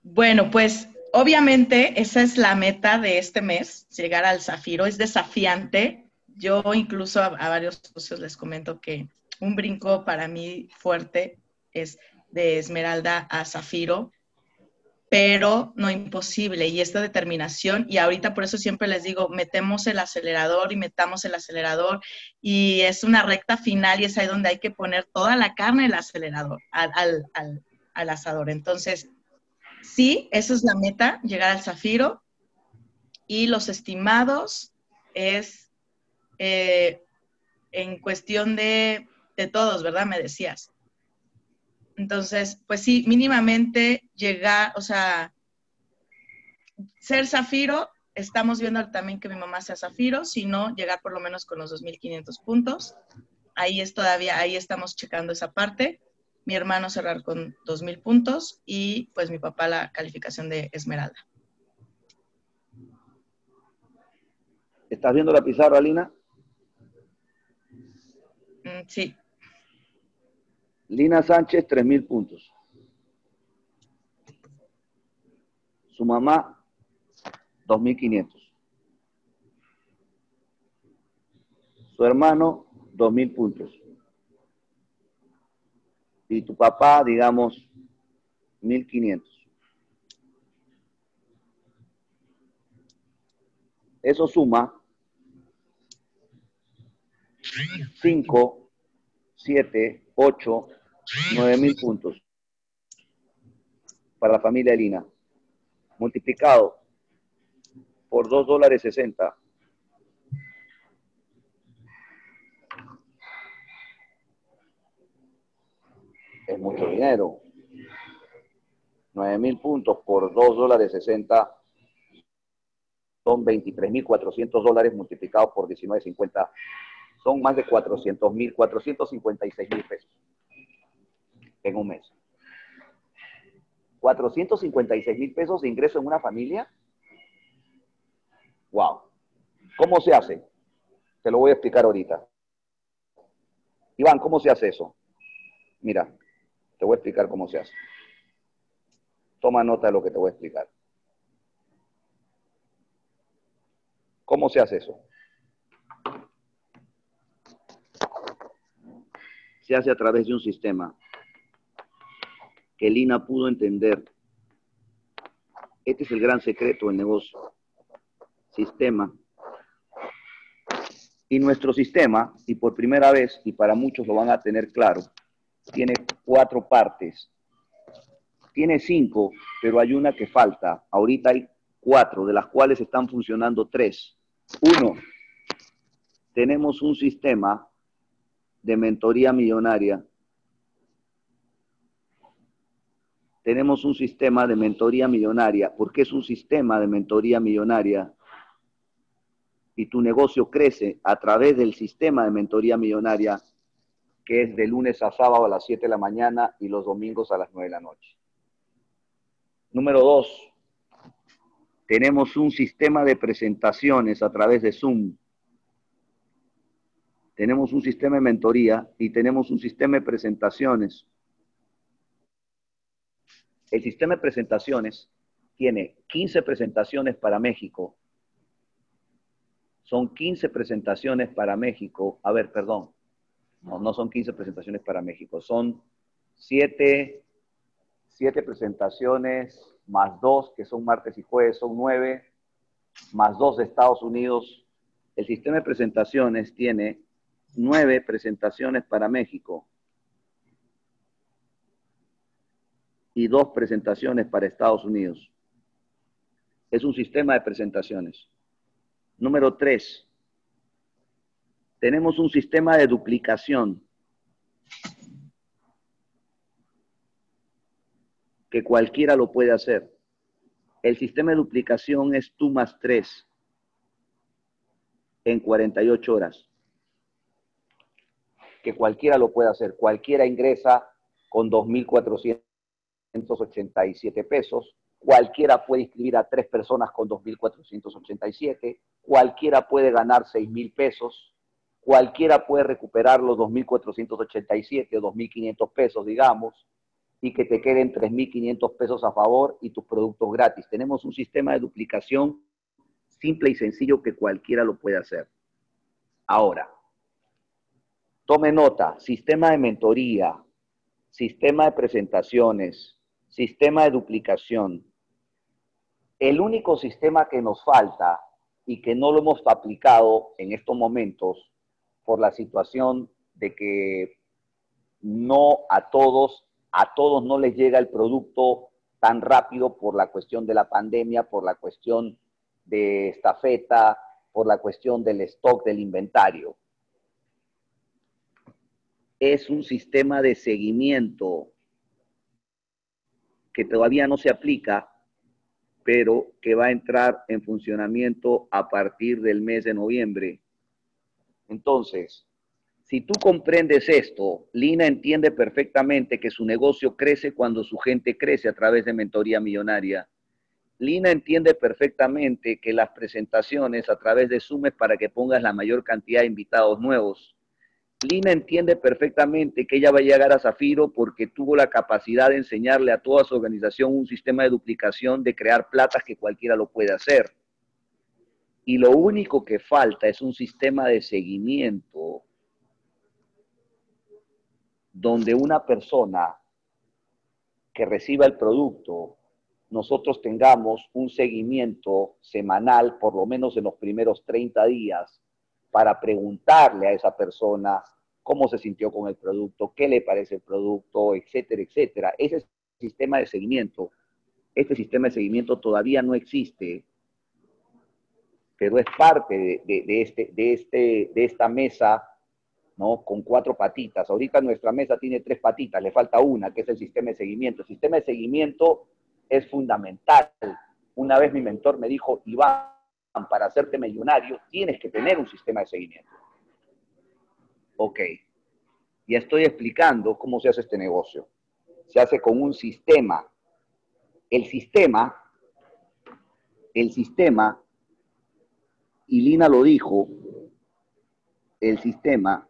Bueno, pues obviamente esa es la meta de este mes, llegar al zafiro. Es desafiante. Yo incluso a, varios socios les comento que un brinco para mí fuerte es de esmeralda a zafiro, pero no imposible. Y esta determinación, y ahorita por eso siempre les digo, metemos el acelerador y metamos el acelerador, y es una recta final y es ahí donde hay que poner toda la carne el acelerador, al, al asador. Entonces, Sí, esa es la meta, llegar al zafiro. Y los estimados es, eh, en cuestión de, de todos, ¿verdad? Me decías. Entonces, pues sí, mínimamente llegar, o sea, ser zafiro, estamos viendo también que mi mamá sea zafiro, sino llegar por lo menos con los 2.500 puntos. Ahí es todavía, ahí estamos checando esa parte. Mi hermano cerrar con 2.000 puntos y pues mi papá la calificación de esmeralda. ¿Estás viendo la pizarra, Lina? Mm, sí. Lina Sánchez, 3.000 puntos. Su mamá, 2.500. Su hermano, 2.000 puntos. Y tu papá, digamos, 1.500. Eso suma 5, 7, 8, 9 mil puntos para la familia Lina. Multiplicado por 2 dólares 60. Es mucho dinero. 9 mil puntos por 2 dólares 60 son 23.400 dólares multiplicados por 19.50. Son más de 400 mil, 456 mil pesos en un mes. 456 mil pesos de ingreso en una familia. Wow. ¿Cómo se hace? Te lo voy a explicar ahorita. Iván, ¿cómo se hace eso? Mira, te voy a explicar cómo se hace. Toma nota de lo que te voy a explicar. ¿Cómo se hace eso? Se hace a través de un sistema que Lina pudo entender. Este es el gran secreto del negocio. Sistema. Y nuestro sistema, y por primera vez, y para muchos lo van a tener claro, tiene cuatro partes. Tiene cinco, pero hay una que falta. Ahorita hay cuatro, de las cuales están funcionando tres. Uno, tenemos un sistema de mentoría millonaria. Tenemos un sistema de mentoría millonaria. ¿Por qué es un sistema de mentoría millonaria? Y tu negocio crece a través del sistema de mentoría millonaria, que es de lunes a sábado a las 7 de la mañana y los domingos a las 9 de la noche. Número dos, tenemos un sistema de presentaciones a través de Zoom. Tenemos un sistema de mentoría y tenemos un sistema de presentaciones. El sistema de presentaciones tiene 15 presentaciones para México. Son 15 presentaciones para México. A ver, perdón. No, no son 15 presentaciones para México. Son 7, 7 presentaciones más dos que son martes y jueves, son nueve, más dos de Estados Unidos. El sistema de presentaciones tiene nueve presentaciones para México y dos presentaciones para Estados Unidos. Es un sistema de presentaciones. Número tres, tenemos un sistema de duplicación que cualquiera lo puede hacer. El sistema de duplicación es tú más 3 en 48 horas. Que cualquiera lo puede hacer. Cualquiera ingresa con 2.487 pesos. Cualquiera puede inscribir a tres personas con 2.487. Cualquiera puede ganar 6.000 pesos. Cualquiera puede recuperar los 2.487 o 2.500 pesos, digamos y que te queden 3.500 pesos a favor y tus productos gratis. Tenemos un sistema de duplicación simple y sencillo que cualquiera lo puede hacer. Ahora, tome nota, sistema de mentoría, sistema de presentaciones, sistema de duplicación. El único sistema que nos falta y que no lo hemos aplicado en estos momentos por la situación de que no a todos a todos no les llega el producto tan rápido por la cuestión de la pandemia, por la cuestión de estafeta, por la cuestión del stock del inventario. es un sistema de seguimiento que todavía no se aplica, pero que va a entrar en funcionamiento a partir del mes de noviembre. Entonces, si tú comprendes esto, Lina entiende perfectamente que su negocio crece cuando su gente crece a través de mentoría millonaria. Lina entiende perfectamente que las presentaciones a través de Zoom es para que pongas la mayor cantidad de invitados nuevos. Lina entiende perfectamente que ella va a llegar a Zafiro porque tuvo la capacidad de enseñarle a toda su organización un sistema de duplicación, de crear platas que cualquiera lo puede hacer. Y lo único que falta es un sistema de seguimiento donde una persona que reciba el producto, nosotros tengamos un seguimiento semanal, por lo menos en los primeros 30 días, para preguntarle a esa persona cómo se sintió con el producto, qué le parece el producto, etcétera, etcétera. Ese sistema de seguimiento, este sistema de seguimiento todavía no existe, pero es parte de, este, de, este, de esta mesa ¿no? Con cuatro patitas. Ahorita nuestra mesa tiene tres patitas, le falta una, que es el sistema de seguimiento. El sistema de seguimiento es fundamental. Una vez mi mentor me dijo, Iván, para hacerte millonario tienes que tener un sistema de seguimiento. Ok, ya estoy explicando cómo se hace este negocio. Se hace con un sistema. El sistema, el sistema, y Lina lo dijo, el sistema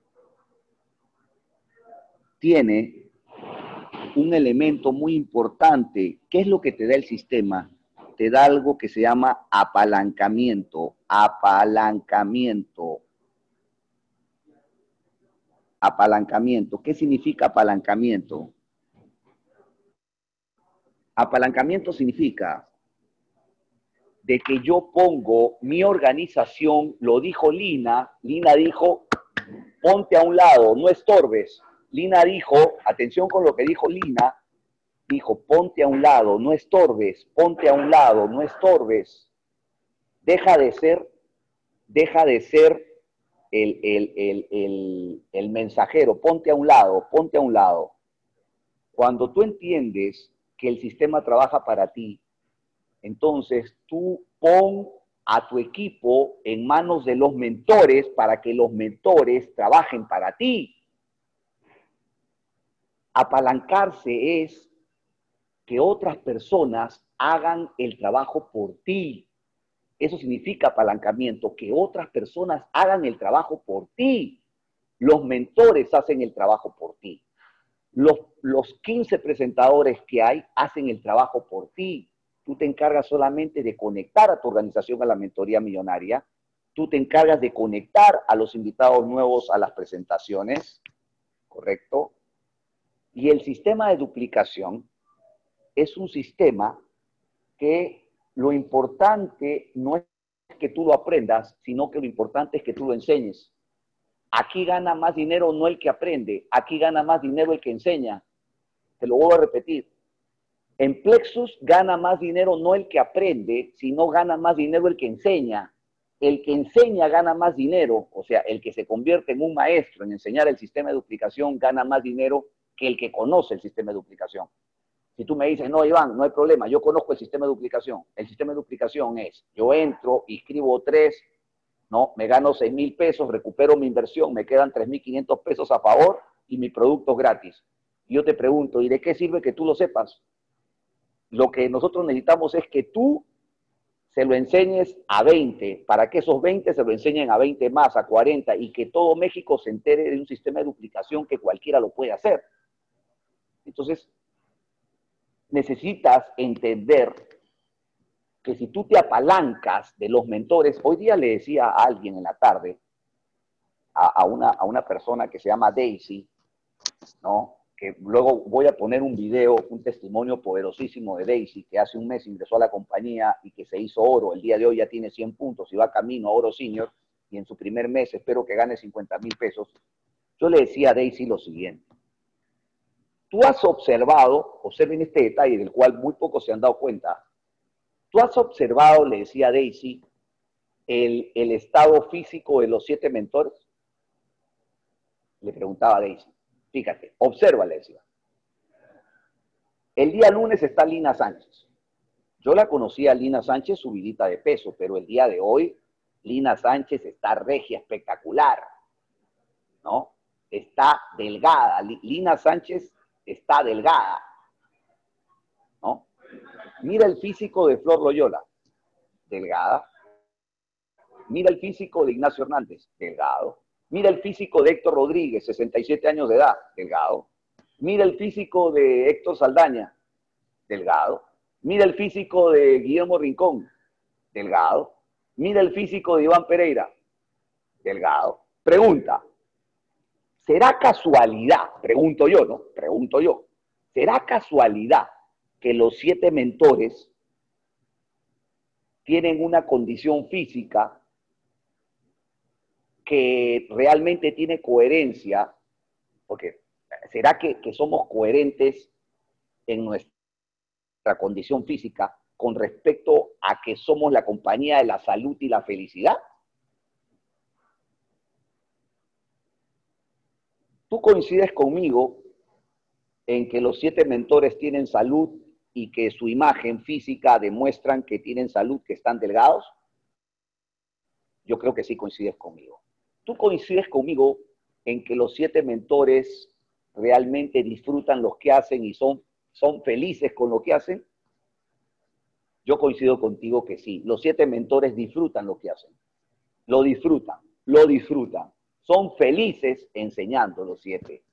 tiene un elemento muy importante. ¿Qué es lo que te da el sistema? Te da algo que se llama apalancamiento. Apalancamiento. Apalancamiento. ¿Qué significa apalancamiento? Apalancamiento significa de que yo pongo mi organización, lo dijo Lina, Lina dijo, ponte a un lado, no estorbes, Lina dijo, atención con lo que dijo Lina, dijo, ponte a un lado, no estorbes, ponte a un lado, no estorbes. Deja de ser, deja de ser el, el, mensajero, ponte a un lado, ponte a un lado. Cuando tú entiendes que el sistema trabaja para ti, entonces tú pon a tu equipo en manos de los mentores para que los mentores trabajen para ti. Apalancarse es que otras personas hagan el trabajo por ti. Eso significa apalancamiento, que otras personas hagan el trabajo por ti. Los mentores hacen el trabajo por ti. Los, los 15 presentadores que hay hacen el trabajo por ti. Tú te encargas solamente de conectar a tu organización a la mentoría millonaria. Tú te encargas de conectar a los invitados nuevos a las presentaciones, ¿correcto? Y el sistema de duplicación es un sistema que lo importante no es que tú lo aprendas, sino que lo importante es que tú lo enseñes. Aquí gana más dinero no el que aprende, aquí gana más dinero el que enseña. Te lo voy a repetir. En Plexus gana más dinero no el que aprende, sino gana más dinero el que enseña. El que enseña gana más dinero, o sea, el que se convierte en un maestro en enseñar el sistema de duplicación gana más dinero que el que conoce el sistema de duplicación. Si tú me dices, no, Iván, no hay problema, yo conozco el sistema de duplicación. El sistema de duplicación es, yo entro, escribo tres, ¿no? Me gano seis mil pesos, recupero mi inversión, me quedan tres mil quinientos pesos a favor y mi producto gratis. Y yo te pregunto, ¿y de qué sirve que tú lo sepas? Lo que nosotros necesitamos es que tú se lo enseñes a 20, para que esos 20 se lo enseñen a 20 más, a 40, y que todo México se entere de un sistema de duplicación que cualquiera lo puede hacer. Entonces, necesitas entender que si tú te apalancas de los mentores, hoy día le decía a alguien en la tarde, a, una, a una persona que se llama Daisy, ¿no? que luego voy a poner un video, un testimonio poderosísimo de Daisy, que hace un mes ingresó a la compañía y que se hizo oro, el día de hoy ya tiene 100 puntos y va camino a oro senior, y en su primer mes espero que gane 50 mil pesos. Yo le decía a Daisy lo siguiente, Tú has observado, observen este detalle del cual muy pocos se han dado cuenta, tú has observado, le decía Daisy, el, estado físico de los siete mentores. Le preguntaba a Daisy. Fíjate, observa, Alesia. El día lunes está Lina Sánchez. Yo la conocí a Lina Sánchez subidita de peso, pero el día de hoy Lina Sánchez está regia, espectacular, ¿no? Está delgada. Lina Sánchez está delgada, ¿no? Mira el físico de Flor Loyola, delgada. Mira el físico de Ignacio Hernández, delgado. Mira el físico de Héctor Rodríguez, 67 años de edad, delgado. Mira el físico de Héctor Saldaña, delgado. Mira el físico de Guillermo Rincón, delgado. Mira el físico de Iván Pereira, delgado. Pregunta, ¿será casualidad? Pregunto yo, ¿no? Pregunto yo. ¿Será casualidad que los siete mentores tienen una condición física que realmente tiene coherencia? Porque ¿será que, que somos coherentes en nuestra condición física con respecto a que somos la compañía de la salud y la felicidad? ¿Tú coincides conmigo en que los siete mentores tienen salud y que su imagen física demuestran que tienen salud, que están delgados? Yo creo que sí coincides conmigo. ¿Tú coincides conmigo en que los siete mentores realmente disfrutan lo que hacen y son son felices con lo que hacen? Yo coincido contigo que sí. Los siete mentores disfrutan lo que hacen. Lo disfrutan, lo disfrutan. Son felices enseñando los siete.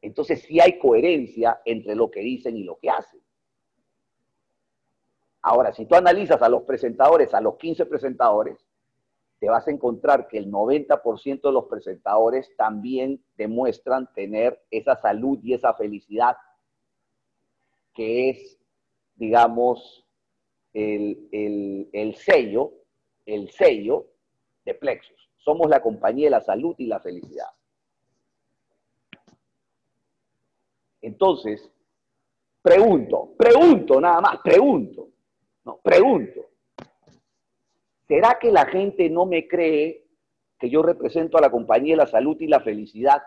Entonces sí hay coherencia entre lo que dicen y lo que hacen. Ahora, si tú analizas a los presentadores, a los 15 presentadores, te vas a encontrar que el 90% de los presentadores también demuestran tener esa salud y esa felicidad que es, digamos, el, sello, el sello de Plexus. Somos la compañía de la salud y la felicidad. Entonces, pregunto, pregunto nada más, pregunto, no, pregunto. ¿Será que la gente no me cree que yo represento a la compañía de la salud y la felicidad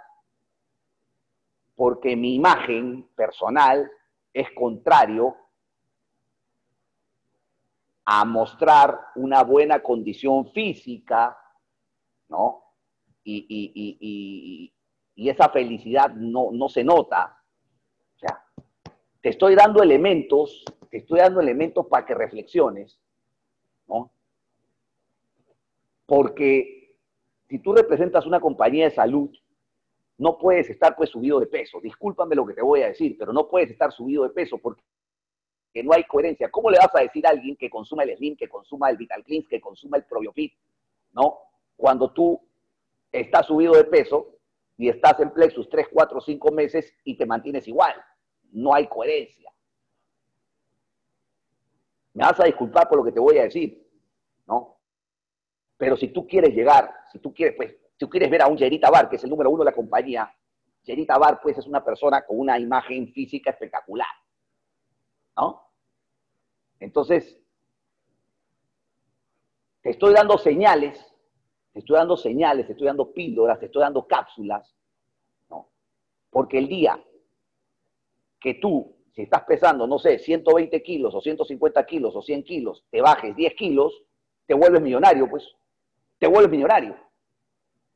porque mi imagen personal es contrario a mostrar una buena condición física, Y, esa felicidad no, no se nota. O sea, te estoy dando elementos, te estoy dando elementos para que reflexiones, ¿no? Porque si tú representas una compañía de salud, no puedes estar pues subido de peso. Discúlpame lo que te voy a decir, pero no puedes estar subido de peso porque no hay coherencia. ¿Cómo le vas a decir a alguien que consuma el Slim, que consuma el Vital Cleans, que consuma el Probiofit, ¿no? Cuando tú estás subido de peso y estás en Plexus 3, 4, 5 meses y te mantienes igual. No hay coherencia. Me vas a disculpar por lo que te voy a decir, ¿no? Pero si tú quieres llegar, si tú quieres, pues, si tú quieres ver a un Jerita Bar, que es el número uno de la compañía, Jerita Bar, pues es una persona con una imagen física espectacular. ¿No? Entonces, te estoy dando señales, te estoy dando señales, te estoy dando píldoras, te estoy dando cápsulas, ¿no? Porque el día que tú, si estás pesando, no sé, 120 kilos o 150 kilos o 100 kilos, te bajes 10 kilos, te vuelves millonario, pues, te vuelves millonario.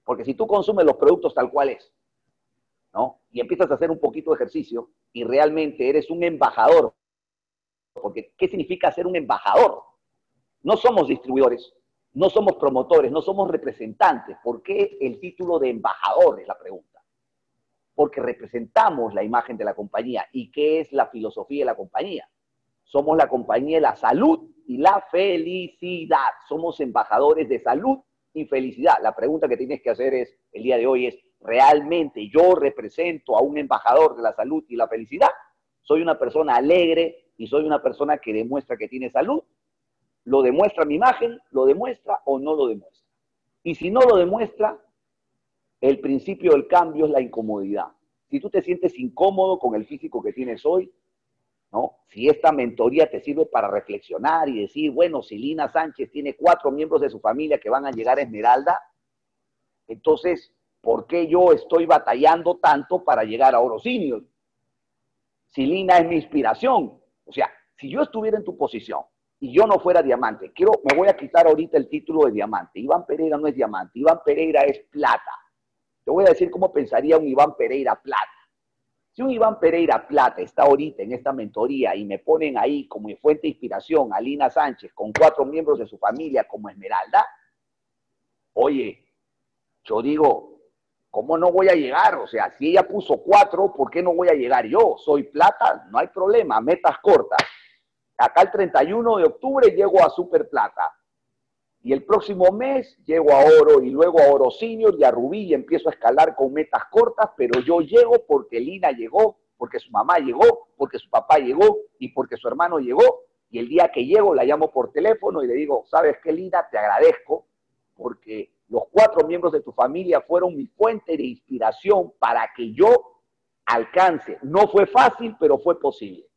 Porque si tú consumes los productos tal cual es, ¿no? Y empiezas a hacer un poquito de ejercicio y realmente eres un embajador. Porque, ¿qué significa ser un embajador? No somos distribuidores, no somos promotores, no somos representantes. ¿Por qué el título de embajador es la pregunta? Porque representamos la imagen de la compañía. ¿Y qué es la filosofía de la compañía? Somos la compañía de la salud y la felicidad. Somos embajadores de salud y felicidad. La pregunta que tienes que hacer es, el día de hoy es, ¿realmente yo represento a un embajador de la salud y la felicidad? ¿Soy una persona alegre y soy una persona que demuestra que tiene salud? ¿Lo demuestra mi imagen? ¿Lo demuestra o no lo demuestra? Y si no lo demuestra, el principio del cambio es la incomodidad. Si tú te sientes incómodo con el físico que tienes hoy, ¿no? Si esta mentoría te sirve para reflexionar y decir, bueno, si Lina Sánchez tiene cuatro miembros de su familia que van a llegar a Esmeralda, entonces ¿por qué yo estoy batallando tanto para llegar a Oro Senior? Si Lina es mi inspiración. O sea, si yo estuviera en tu posición y yo no fuera diamante, quiero, me voy a quitar ahorita el título de diamante. Iván Pereira no es diamante, Iván Pereira es plata. Te voy a decir cómo pensaría un Iván Pereira plata. Si un Iván Pereira Plata está ahorita en esta mentoría y me ponen ahí como fuente de inspiración a Lina Sánchez con cuatro miembros de su familia como Esmeralda, oye, yo digo, ¿cómo no voy a llegar? O sea, si ella puso cuatro, ¿por qué no voy a llegar yo? Soy plata, no hay problema, metas cortas. Acá el 31 de octubre llego a Super Plata. Y el próximo mes llego a oro y luego a oro senior y a rubí y empiezo a escalar con metas cortas, pero yo llego porque Lina llegó, porque su mamá llegó, porque su papá llegó y porque su hermano llegó. Y el día que llego la llamo por teléfono y le digo, ¿sabes qué, Lina? Te agradezco porque los cuatro miembros de tu familia fueron mi fuente de inspiración para que yo alcance. No fue fácil, pero fue posible.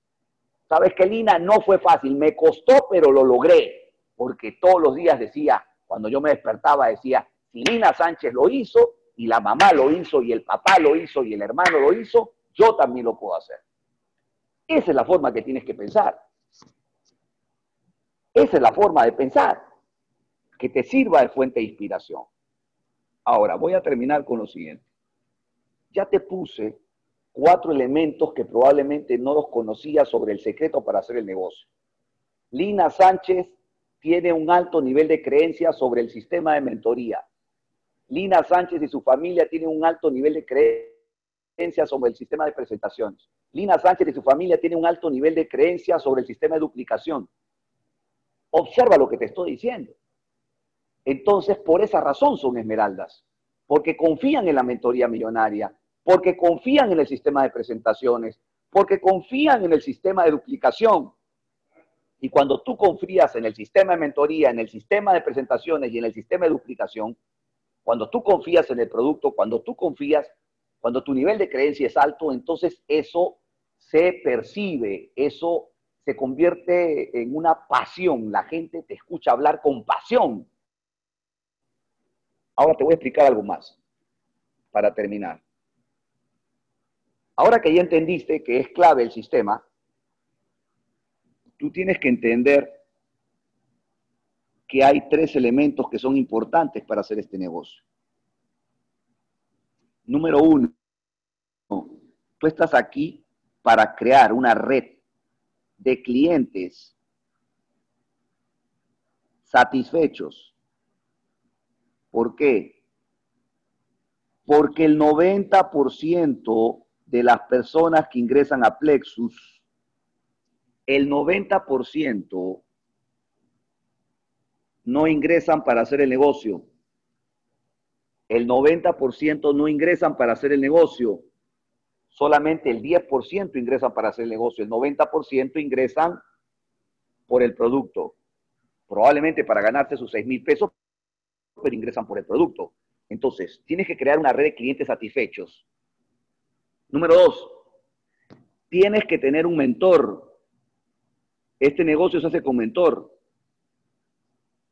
¿Sabes qué, Lina? No fue fácil, me costó, pero lo logré porque todos los días decía, cuando yo me despertaba, decía, si Lina Sánchez lo hizo, y la mamá lo hizo, y el papá lo hizo, y el hermano lo hizo, yo también lo puedo hacer. Esa es la forma que tienes que pensar. Esa es la forma de pensar, que te sirva de fuente de inspiración. Ahora, voy a terminar con lo siguiente. Ya te puse cuatro elementos que probablemente no los conocías sobre el secreto para hacer el negocio. Lina Sánchez tiene un alto nivel de creencia sobre el sistema de mentoría. Lina Sánchez y su familia tienen un alto nivel de creencia sobre el sistema de presentaciones. Lina Sánchez y su familia tienen un alto nivel de creencia sobre el sistema de duplicación. Observa lo que te estoy diciendo. Entonces, por esa razón son esmeraldas, porque confían en la mentoría millonaria, porque confían en el sistema de presentaciones, porque confían en el sistema de duplicación, y cuando tú confías en el sistema de mentoría, en el sistema de presentaciones y en el sistema de duplicación, cuando tú confías en el producto, cuando tú confías, cuando tu nivel de creencia es alto, entonces eso se percibe, eso se convierte en una pasión. La gente te escucha hablar con pasión. Ahora te voy a explicar algo más para terminar. Ahora que ya entendiste que es clave el sistema, tú tienes que entender que hay tres elementos que son importantes para hacer este negocio. Número uno, tú estás aquí para crear una red de clientes satisfechos. ¿Por qué? Porque el 90% de las personas que ingresan a Plexus el 90% no ingresan para hacer el negocio. El 90% no ingresan para hacer el negocio. Solamente el 10% ingresan para hacer el negocio. El 90% ingresan por el producto. Probablemente para ganarse sus 6 mil pesos, pero ingresan por el producto. Entonces, tienes que crear una red de clientes satisfechos. Número dos, tienes que tener un mentor este negocio se hace con mentor.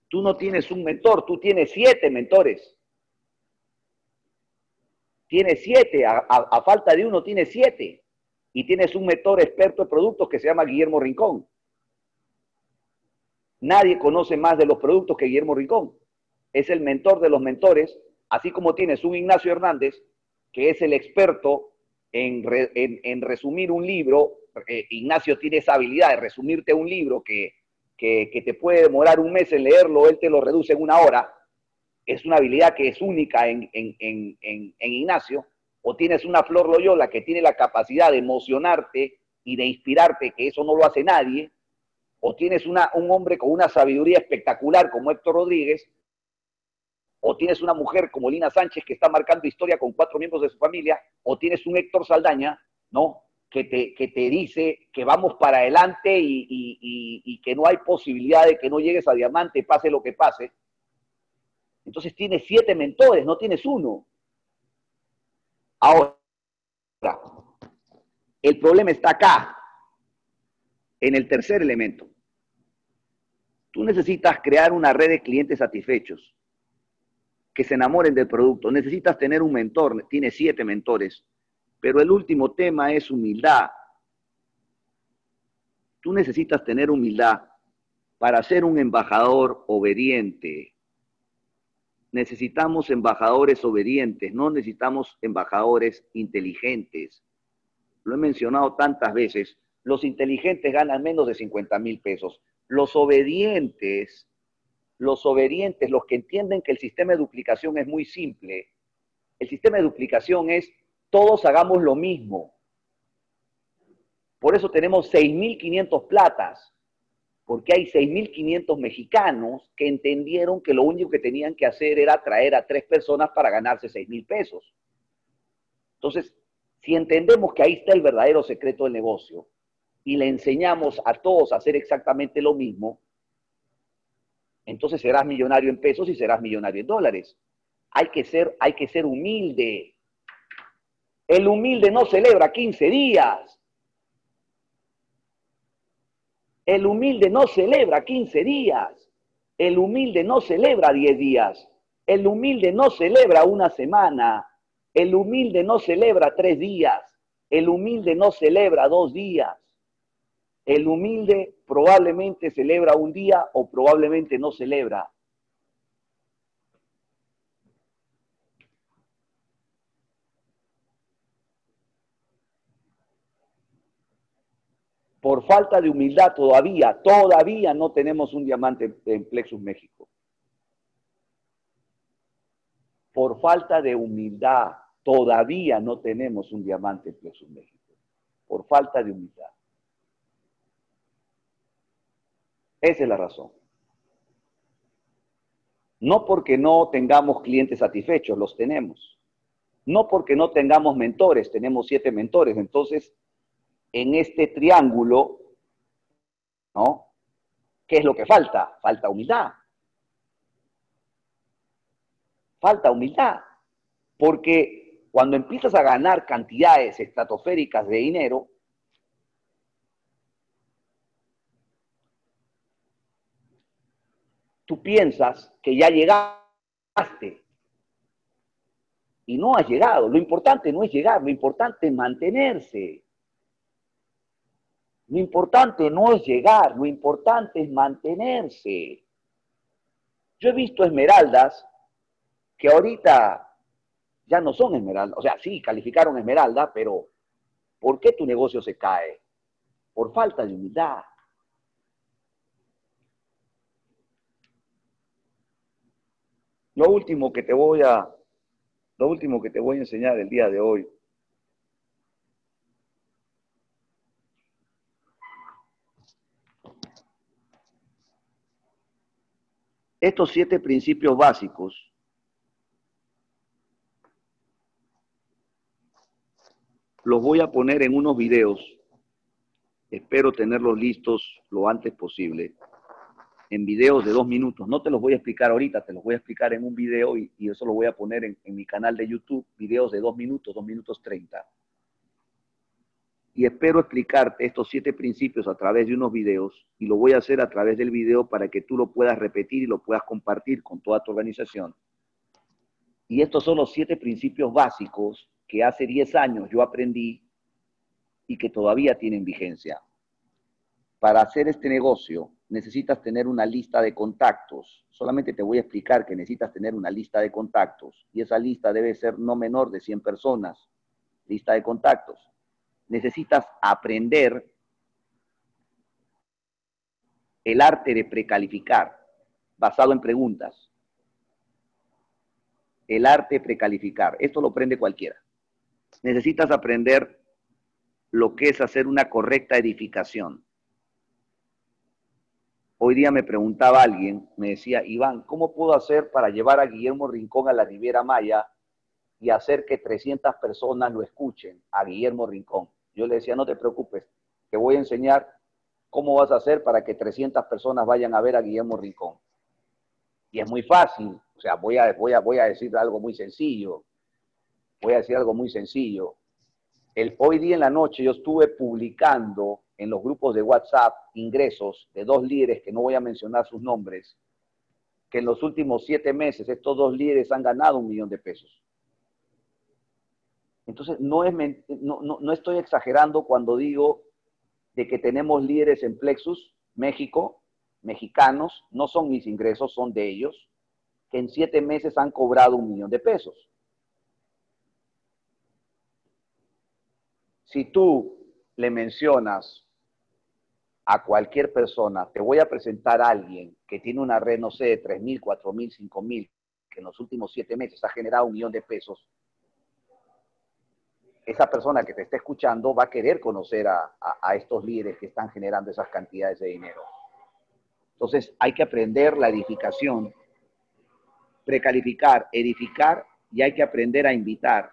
Tú no tienes un mentor, tú tienes siete mentores. Tienes siete, a, falta de uno tienes siete. Y tienes un mentor experto de productos que se llama Guillermo Rincón. Nadie conoce más de los productos que Guillermo Rincón. Es el mentor de los mentores, así como tienes un Ignacio Hernández, que es el experto en, en resumir un libro eh, Ignacio tiene esa habilidad de resumirte un libro que, te puede demorar un mes en leerlo, él te lo reduce en una hora, es una habilidad que es única en, Ignacio, o tienes una Flor Loyola que tiene la capacidad de emocionarte y de inspirarte, que eso no lo hace nadie, o tienes una, un hombre con una sabiduría espectacular como Héctor Rodríguez, o tienes una mujer como Lina Sánchez que está marcando historia con cuatro miembros de su familia, o tienes un Héctor Saldaña, ¿no? que te, que te dice que vamos para adelante y, que no hay posibilidad de que no llegues a diamante, pase lo que pase. Entonces tienes siete mentores, no tienes uno. Ahora, el problema está acá, en el tercer elemento. Tú necesitas crear una red de clientes satisfechos que se enamoren del producto. Necesitas tener un mentor, tiene siete mentores, pero el último tema es humildad. Tú necesitas tener humildad para ser un embajador obediente. Necesitamos embajadores obedientes, no necesitamos embajadores inteligentes. Lo he mencionado tantas veces. Los inteligentes ganan menos de 50 mil pesos. Los obedientes, los obedientes, los que entienden que el sistema de duplicación es muy simple. El sistema de duplicación es todos hagamos lo mismo. Por eso tenemos 6.500 platas, porque hay 6.500 mexicanos que entendieron que lo único que tenían que hacer era traer a tres personas para ganarse 6.000 pesos. Entonces, si entendemos que ahí está el verdadero secreto del negocio y le enseñamos a todos a hacer exactamente lo mismo, entonces serás millonario en pesos y serás millonario en dólares. Hay que ser, hay que ser humilde. El humilde no celebra 15 días. El humilde no celebra 15 días. El humilde no celebra 10 días. El humilde no celebra una semana. El humilde no celebra tres días. El humilde no celebra dos días. El humilde probablemente celebra un día o probablemente no celebra. Por falta de humildad todavía, todavía no tenemos un diamante en Plexus México. Por falta de humildad, todavía no tenemos un diamante en Plexus México. Por falta de humildad. Esa es la razón. No porque no tengamos clientes satisfechos, los tenemos. No porque no tengamos mentores, tenemos siete mentores. Entonces, en este triángulo, ¿no? ¿Qué es lo que falta? Falta humildad. Falta humildad. Porque cuando empiezas a ganar cantidades estratosféricas de dinero, tú piensas que ya llegaste y no has llegado. Lo importante no es llegar, lo importante es mantenerse. Lo importante no es llegar, lo importante es mantenerse. Yo he visto esmeraldas que ahorita ya no son esmeraldas. O sea, sí, calificaron esmeralda, pero ¿por qué tu negocio se cae? Por falta de humildad. Lo último que te voy a, lo último que te voy a enseñar el día de hoy estos siete principios básicos los voy a poner en unos videos. Espero tenerlos listos lo antes posible en videos de dos minutos. No te los voy a explicar ahorita, te los voy a explicar en un video y, eso lo voy a poner en, en, mi canal de YouTube, videos de dos minutos, dos minutos treinta. Y espero explicarte estos siete principios a través de unos videos y lo voy a hacer a través del video para que tú lo puedas repetir y lo puedas compartir con toda tu organización. Y estos son los siete principios básicos que hace 10 años yo aprendí y que todavía tienen vigencia. Para hacer este negocio necesitas tener una lista de contactos. Solamente te voy a explicar que necesitas tener una lista de contactos y esa lista debe ser no menor de 100 personas. Lista de contactos. Necesitas aprender el arte de precalificar basado en preguntas. El arte de precalificar. Esto lo aprende cualquiera. Necesitas aprender lo que es hacer una correcta edificación Hoy día me preguntaba alguien, me decía, Iván, ¿cómo puedo hacer para llevar a Guillermo Rincón a la Riviera Maya y hacer que 300 personas lo escuchen a Guillermo Rincón? Yo le decía, no te preocupes, te voy a enseñar cómo vas a hacer para que 300 personas vayan a ver a Guillermo Rincón. Y es muy fácil, o sea, voy a, voy a, voy a decir algo muy sencillo. Voy a decir algo muy sencillo. El, hoy día en la noche yo estuve publicando en los grupos de WhatsApp ingresos de dos líderes que no voy a mencionar sus nombres, que en los últimos siete meses estos dos líderes han ganado un millón de pesos. Entonces, no, es, no, no, estoy exagerando cuando digo de que tenemos líderes en Plexus, México, mexicanos, no son mis ingresos, son de ellos, que en siete meses han cobrado un millón de pesos. Si tú le mencionas a cualquier persona, te voy a presentar a alguien que tiene una red, no sé, de 3 mil, 4 mil, 5 mil, que en los últimos siete meses ha generado un millón de pesos, esa persona que te está escuchando va a querer conocer a, estos líderes que están generando esas cantidades de dinero. Entonces hay que aprender la edificación, precalificar, edificar y hay que aprender a invitar.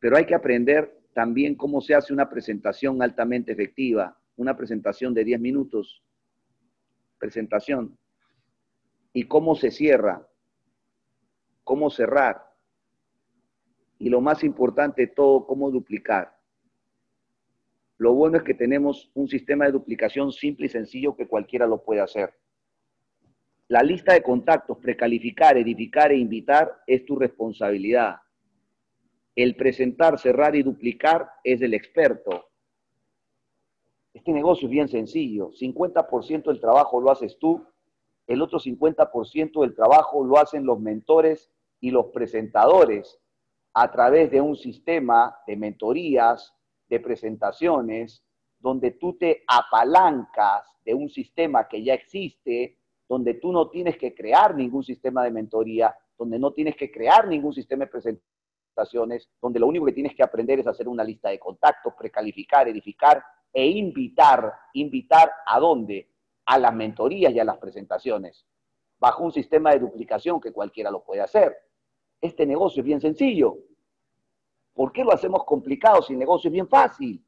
Pero hay que aprender también cómo se hace una presentación altamente efectiva, una presentación de 10 minutos, presentación, y cómo se cierra, cómo cerrar y lo más importante de todo, cómo duplicar. Lo bueno es que tenemos un sistema de duplicación simple y sencillo que cualquiera lo puede hacer. La lista de contactos, precalificar, edificar e invitar es tu responsabilidad. El presentar, cerrar y duplicar es del experto. Este negocio es bien sencillo. 50% del trabajo lo haces tú, el otro 50% del trabajo lo hacen los mentores y los presentadores a través de un sistema de mentorías, de presentaciones, donde tú te apalancas de un sistema que ya existe, donde tú no tienes que crear ningún sistema de mentoría, donde no tienes que crear ningún sistema de donde lo único que tienes que aprender es hacer una lista de contactos, precalificar, edificar e invitar. ¿Invitar a dónde? A las mentorías y a las presentaciones, bajo un sistema de duplicación que cualquiera lo puede hacer. Este negocio es bien sencillo. ¿Por qué lo hacemos complicado si el negocio es bien fácil?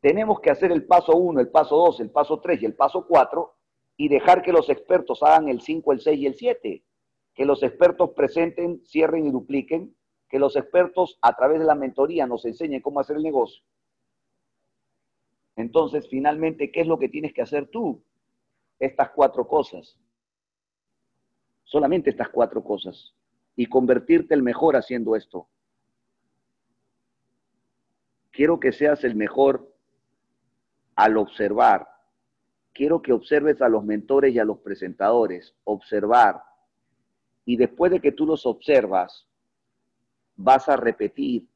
Tenemos que hacer el paso 1, el paso 2, el paso 3 y el paso 4 y dejar que los expertos hagan el 5, el 6 y el 7. Que los expertos presenten, cierren y dupliquen. Que los expertos a través de la mentoría nos enseñen cómo hacer el negocio. Entonces, finalmente, ¿qué es lo que tienes que hacer tú? Estas cuatro cosas. Solamente estas cuatro cosas y convertirte el mejor haciendo esto. Quiero que seas el mejor al observar. Quiero que observes a los mentores y a los presentadores. Observar. Y después de que tú los observas, vas a repetir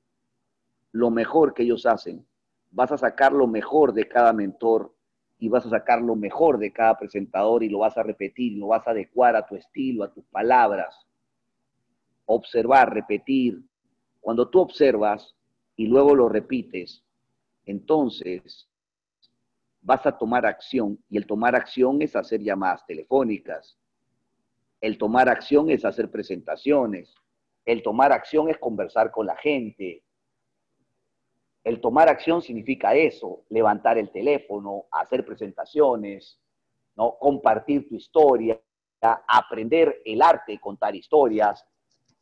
lo mejor que ellos hacen. Vas a sacar lo mejor de cada mentor y vas a sacar lo mejor de cada presentador y lo vas a repetir, lo vas a adecuar a tu estilo, a tus palabras observar, repetir. Cuando tú observas y luego lo repites, entonces vas a tomar acción y el tomar acción es hacer llamadas telefónicas. El tomar acción es hacer presentaciones. El tomar acción es conversar con la gente. El tomar acción significa eso, levantar el teléfono, hacer presentaciones, ¿no? compartir tu historia, aprender el arte de contar historias,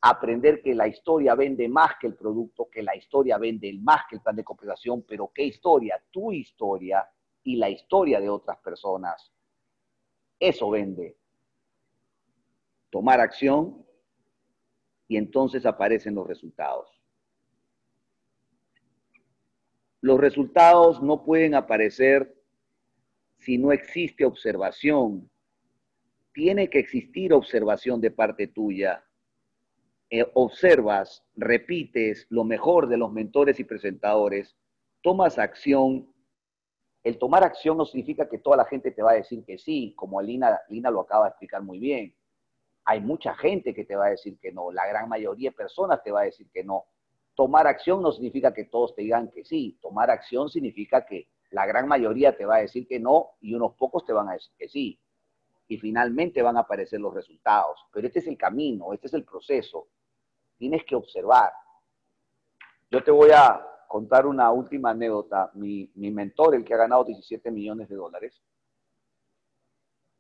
aprender que la historia vende más que el producto, que la historia vende más que el plan de compensación, pero qué historia, tu historia y la historia de otras personas. Eso vende. Tomar acción y entonces aparecen los resultados. Los resultados no pueden aparecer si no existe observación. Tiene que existir observación de parte tuya eh, observas, repites lo mejor de los mentores y presentadores, tomas acción. El tomar acción no significa que toda la gente te va a decir que sí, como Lina, Lina lo acaba de explicar muy bien. Hay mucha gente que te va a decir que no, la gran mayoría de personas te va a decir que no. Tomar acción no significa que todos te digan que sí, tomar acción significa que la gran mayoría te va a decir que no y unos pocos te van a decir que sí. Y finalmente van a aparecer los resultados. Pero este es el camino, este es el proceso tienes que observar. Yo te voy a contar una última anécdota. Mi, mentor, el que ha ganado 17 millones de dólares,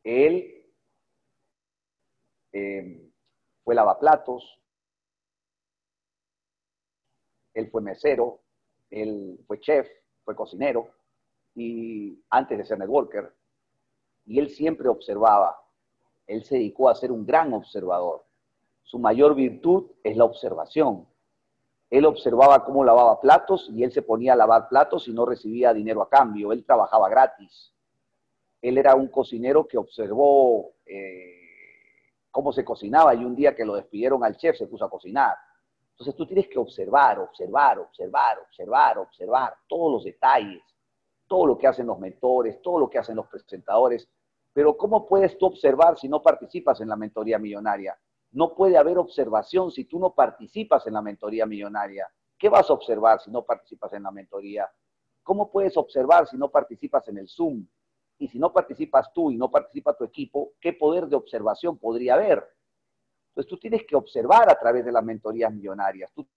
él eh, fue lavaplatos, él fue mesero, él fue chef, fue cocinero, y antes de ser networker, y él siempre observaba. Él se dedicó a ser un gran observador. Su mayor virtud es la observación. Él observaba cómo lavaba platos y él se ponía a lavar platos y no recibía dinero a cambio. Él trabajaba gratis. Él era un cocinero que observó eh, cómo se cocinaba y un día que lo despidieron al chef se puso a cocinar. Entonces tú tienes que observar, observar, observar, observar, observar todos los detalles, todo lo que hacen los mentores, todo lo que hacen los presentadores. Pero ¿cómo puedes tú observar si no participas en la mentoría millonaria? No puede haber observación si tú no participas en la mentoría millonaria. ¿Qué vas a observar si no participas en la mentoría? ¿Cómo puedes observar si no participas en el Zoom? Y si no participas tú y no participa tu equipo, ¿qué poder de observación podría haber? Entonces tú tienes que observar a través de las mentorías millonarias, tú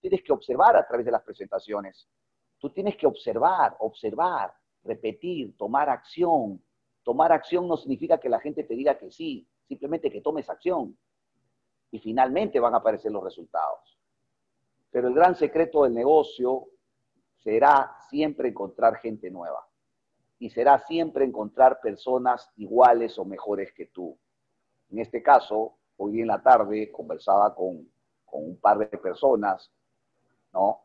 tienes que observar a través de las presentaciones, tú tienes que observar, observar, repetir, tomar acción. Tomar acción no significa que la gente te diga que sí, simplemente que tomes acción y finalmente van a aparecer los resultados. Pero el gran secreto del negocio será siempre encontrar gente nueva y será siempre encontrar personas iguales o mejores que tú. En este caso, hoy en la tarde conversaba con, con un par de personas, ¿no?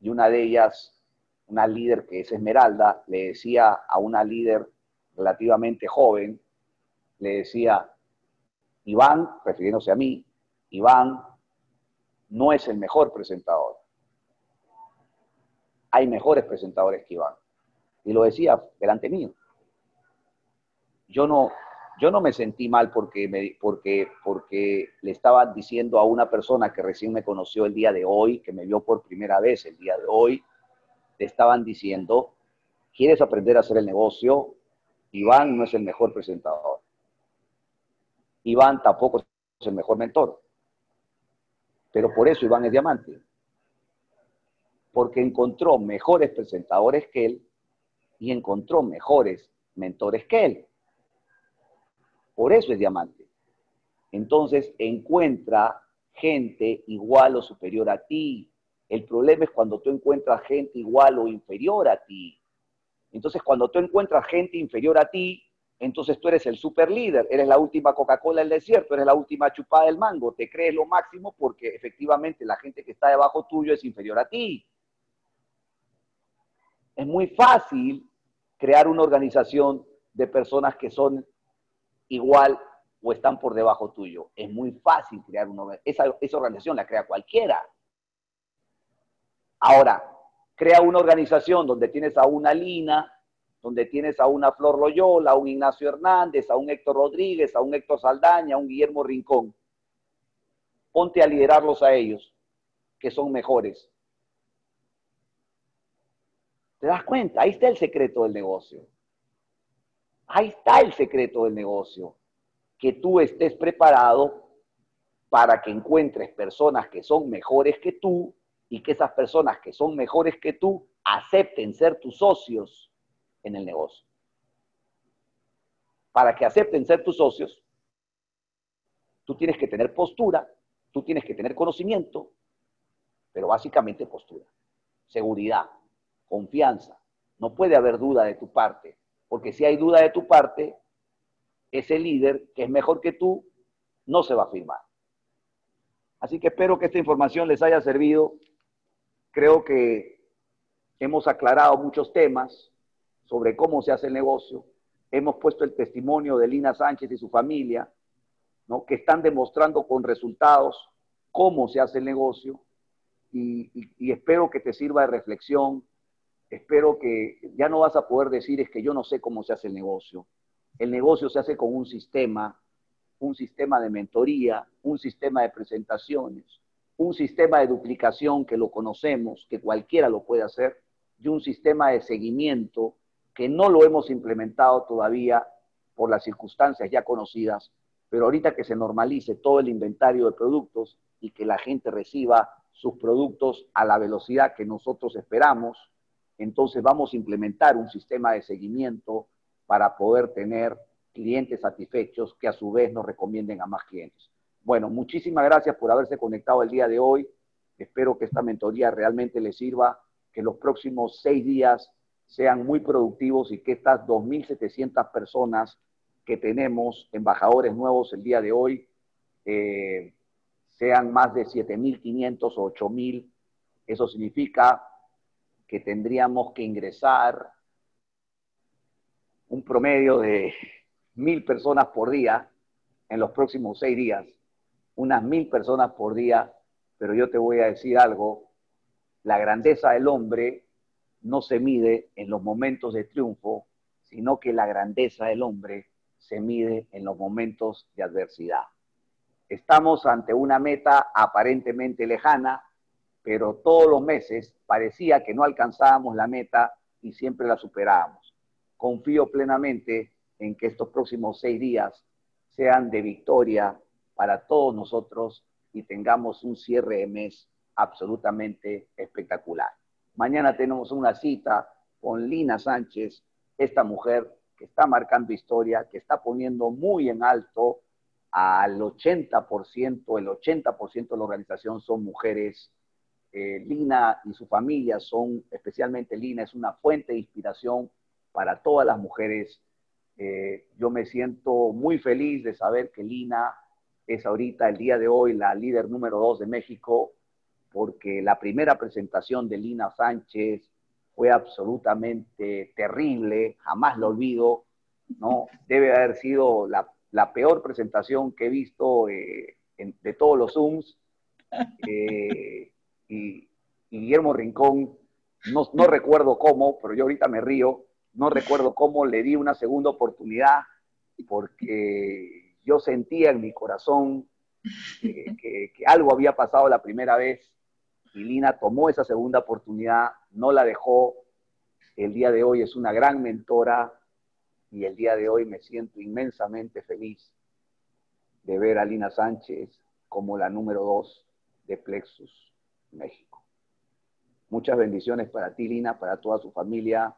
Y una de ellas, una líder que es Esmeralda, le decía a una líder relativamente joven, le decía, Iván, refiriéndose a mí, Iván no es el mejor presentador. Hay mejores presentadores que Iván. Y lo decía delante mío. Yo no, yo no me sentí mal porque, me, porque, porque le estaba diciendo a una persona que recién me conoció el día de hoy, que me vio por primera vez el día de hoy, le estaban diciendo, ¿quieres aprender a hacer el negocio? Iván no es el mejor presentador. Iván tampoco es el mejor mentor. Pero por eso Iván es diamante. Porque encontró mejores presentadores que él y encontró mejores mentores que él. Por eso es diamante. Entonces encuentra gente igual o superior a ti. El problema es cuando tú encuentras gente igual o inferior a ti. Entonces cuando tú encuentras gente inferior a ti, entonces tú eres el super líder, eres la última Coca-Cola del desierto, eres la última chupada del mango, te crees lo máximo porque efectivamente la gente que está debajo tuyo es inferior a ti. Es muy fácil crear una organización de personas que son igual o están por debajo tuyo. Es muy fácil crear una esa, esa organización la crea cualquiera. Ahora, crea una organización donde tienes a una Lina, donde tienes a una Flor Loyola, a un Ignacio Hernández, a un Héctor Rodríguez, a un Héctor Saldaña, a un Guillermo Rincón. Ponte a liderarlos a ellos, que son mejores. ¿Te das cuenta? Ahí está el secreto del negocio. Ahí está el secreto del negocio. Que tú estés preparado para que encuentres personas que son mejores que tú y que esas personas que son mejores que tú acepten ser tus socios en el negocio. Para que acepten ser tus socios, tú tienes que tener postura, tú tienes que tener conocimiento, pero básicamente postura, seguridad, confianza. No puede haber duda de tu parte, porque si hay duda de tu parte, ese líder que es mejor que tú no se va a firmar. Así que espero que esta información les haya servido. Creo que hemos aclarado muchos temas sobre cómo se hace el negocio. Hemos puesto el testimonio de Lina Sánchez y su familia, ¿no? que están demostrando con resultados cómo se hace el negocio y, y espero que te sirva de reflexión. Espero que ya no vas a poder decir es que yo no sé cómo se hace el negocio. El negocio se hace con un sistema, un sistema de mentoría, un sistema de presentaciones, un sistema de duplicación que lo conocemos, que cualquiera lo puede hacer, y un sistema de seguimiento que no lo hemos implementado todavía por las circunstancias ya conocidas, pero ahorita que se normalice todo el inventario de productos y que la gente reciba sus productos a la velocidad que nosotros esperamos, entonces vamos a implementar un sistema de seguimiento para poder tener clientes satisfechos que a su vez nos recomienden a más clientes. Bueno, muchísimas gracias por haberse conectado el día de hoy. Espero que esta mentoría realmente les sirva, que los próximos seis días sean muy productivos y que estas 2.700 personas que tenemos, embajadores nuevos el día de hoy, eh, sean más de 7.500 o 8.000. Eso significa que tendríamos que ingresar un promedio de mil personas por día en los próximos seis días, unas mil personas por día, pero yo te voy a decir algo, la grandeza del hombre no se mide en los momentos de triunfo, sino que la grandeza del hombre se mide en los momentos de adversidad. Estamos ante una meta aparentemente lejana, pero todos los meses parecía que no alcanzábamos la meta y siempre la superábamos. Confío plenamente en que estos próximos seis días sean de victoria para todos nosotros y tengamos un cierre de mes absolutamente espectacular. Mañana tenemos una cita con Lina Sánchez, esta mujer que está marcando historia, que está poniendo muy en alto al 80%, el 80% de la organización son mujeres. Eh, Lina y su familia son, especialmente Lina, es una fuente de inspiración para todas las mujeres. Eh, yo me siento muy feliz de saber que Lina es ahorita, el día de hoy, la líder número dos de México porque la primera presentación de Lina Sánchez fue absolutamente terrible, jamás lo olvido, ¿no? Debe haber sido la, peor presentación que he visto eh, de todos los Zooms. Eh, y, Guillermo Rincón, no, no recuerdo cómo, pero yo ahorita me río, no recuerdo cómo le di una segunda oportunidad, porque yo sentía en mi corazón que, algo había pasado la primera vez y Lina tomó esa segunda oportunidad, no la dejó. El día de hoy es una gran mentora y el día de hoy me siento inmensamente feliz de ver a Lina Sánchez como la número dos de Plexus México. Muchas bendiciones para ti, Lina, para toda su familia.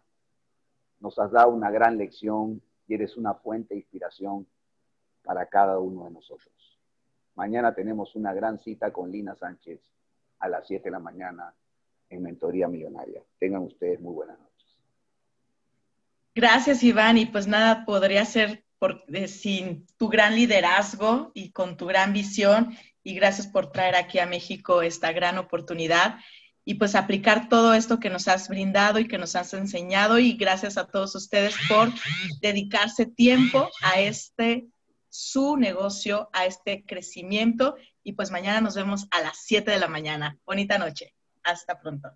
Nos has dado una gran lección y eres una fuente de inspiración para cada uno de nosotros. Mañana tenemos una gran cita con Lina Sánchez a las 7 de la mañana en Mentoría Millonaria. Tengan ustedes muy buenas noches. Gracias, Iván. Y pues nada, podría ser por, sin tu gran liderazgo y con tu gran visión. Y gracias por traer aquí a México esta gran oportunidad y pues aplicar todo esto que nos has brindado y que nos has enseñado. Y gracias a todos ustedes por dedicarse tiempo a este su negocio, a este crecimiento y pues mañana nos vemos a las 7 de la mañana. Bonita noche. Hasta pronto.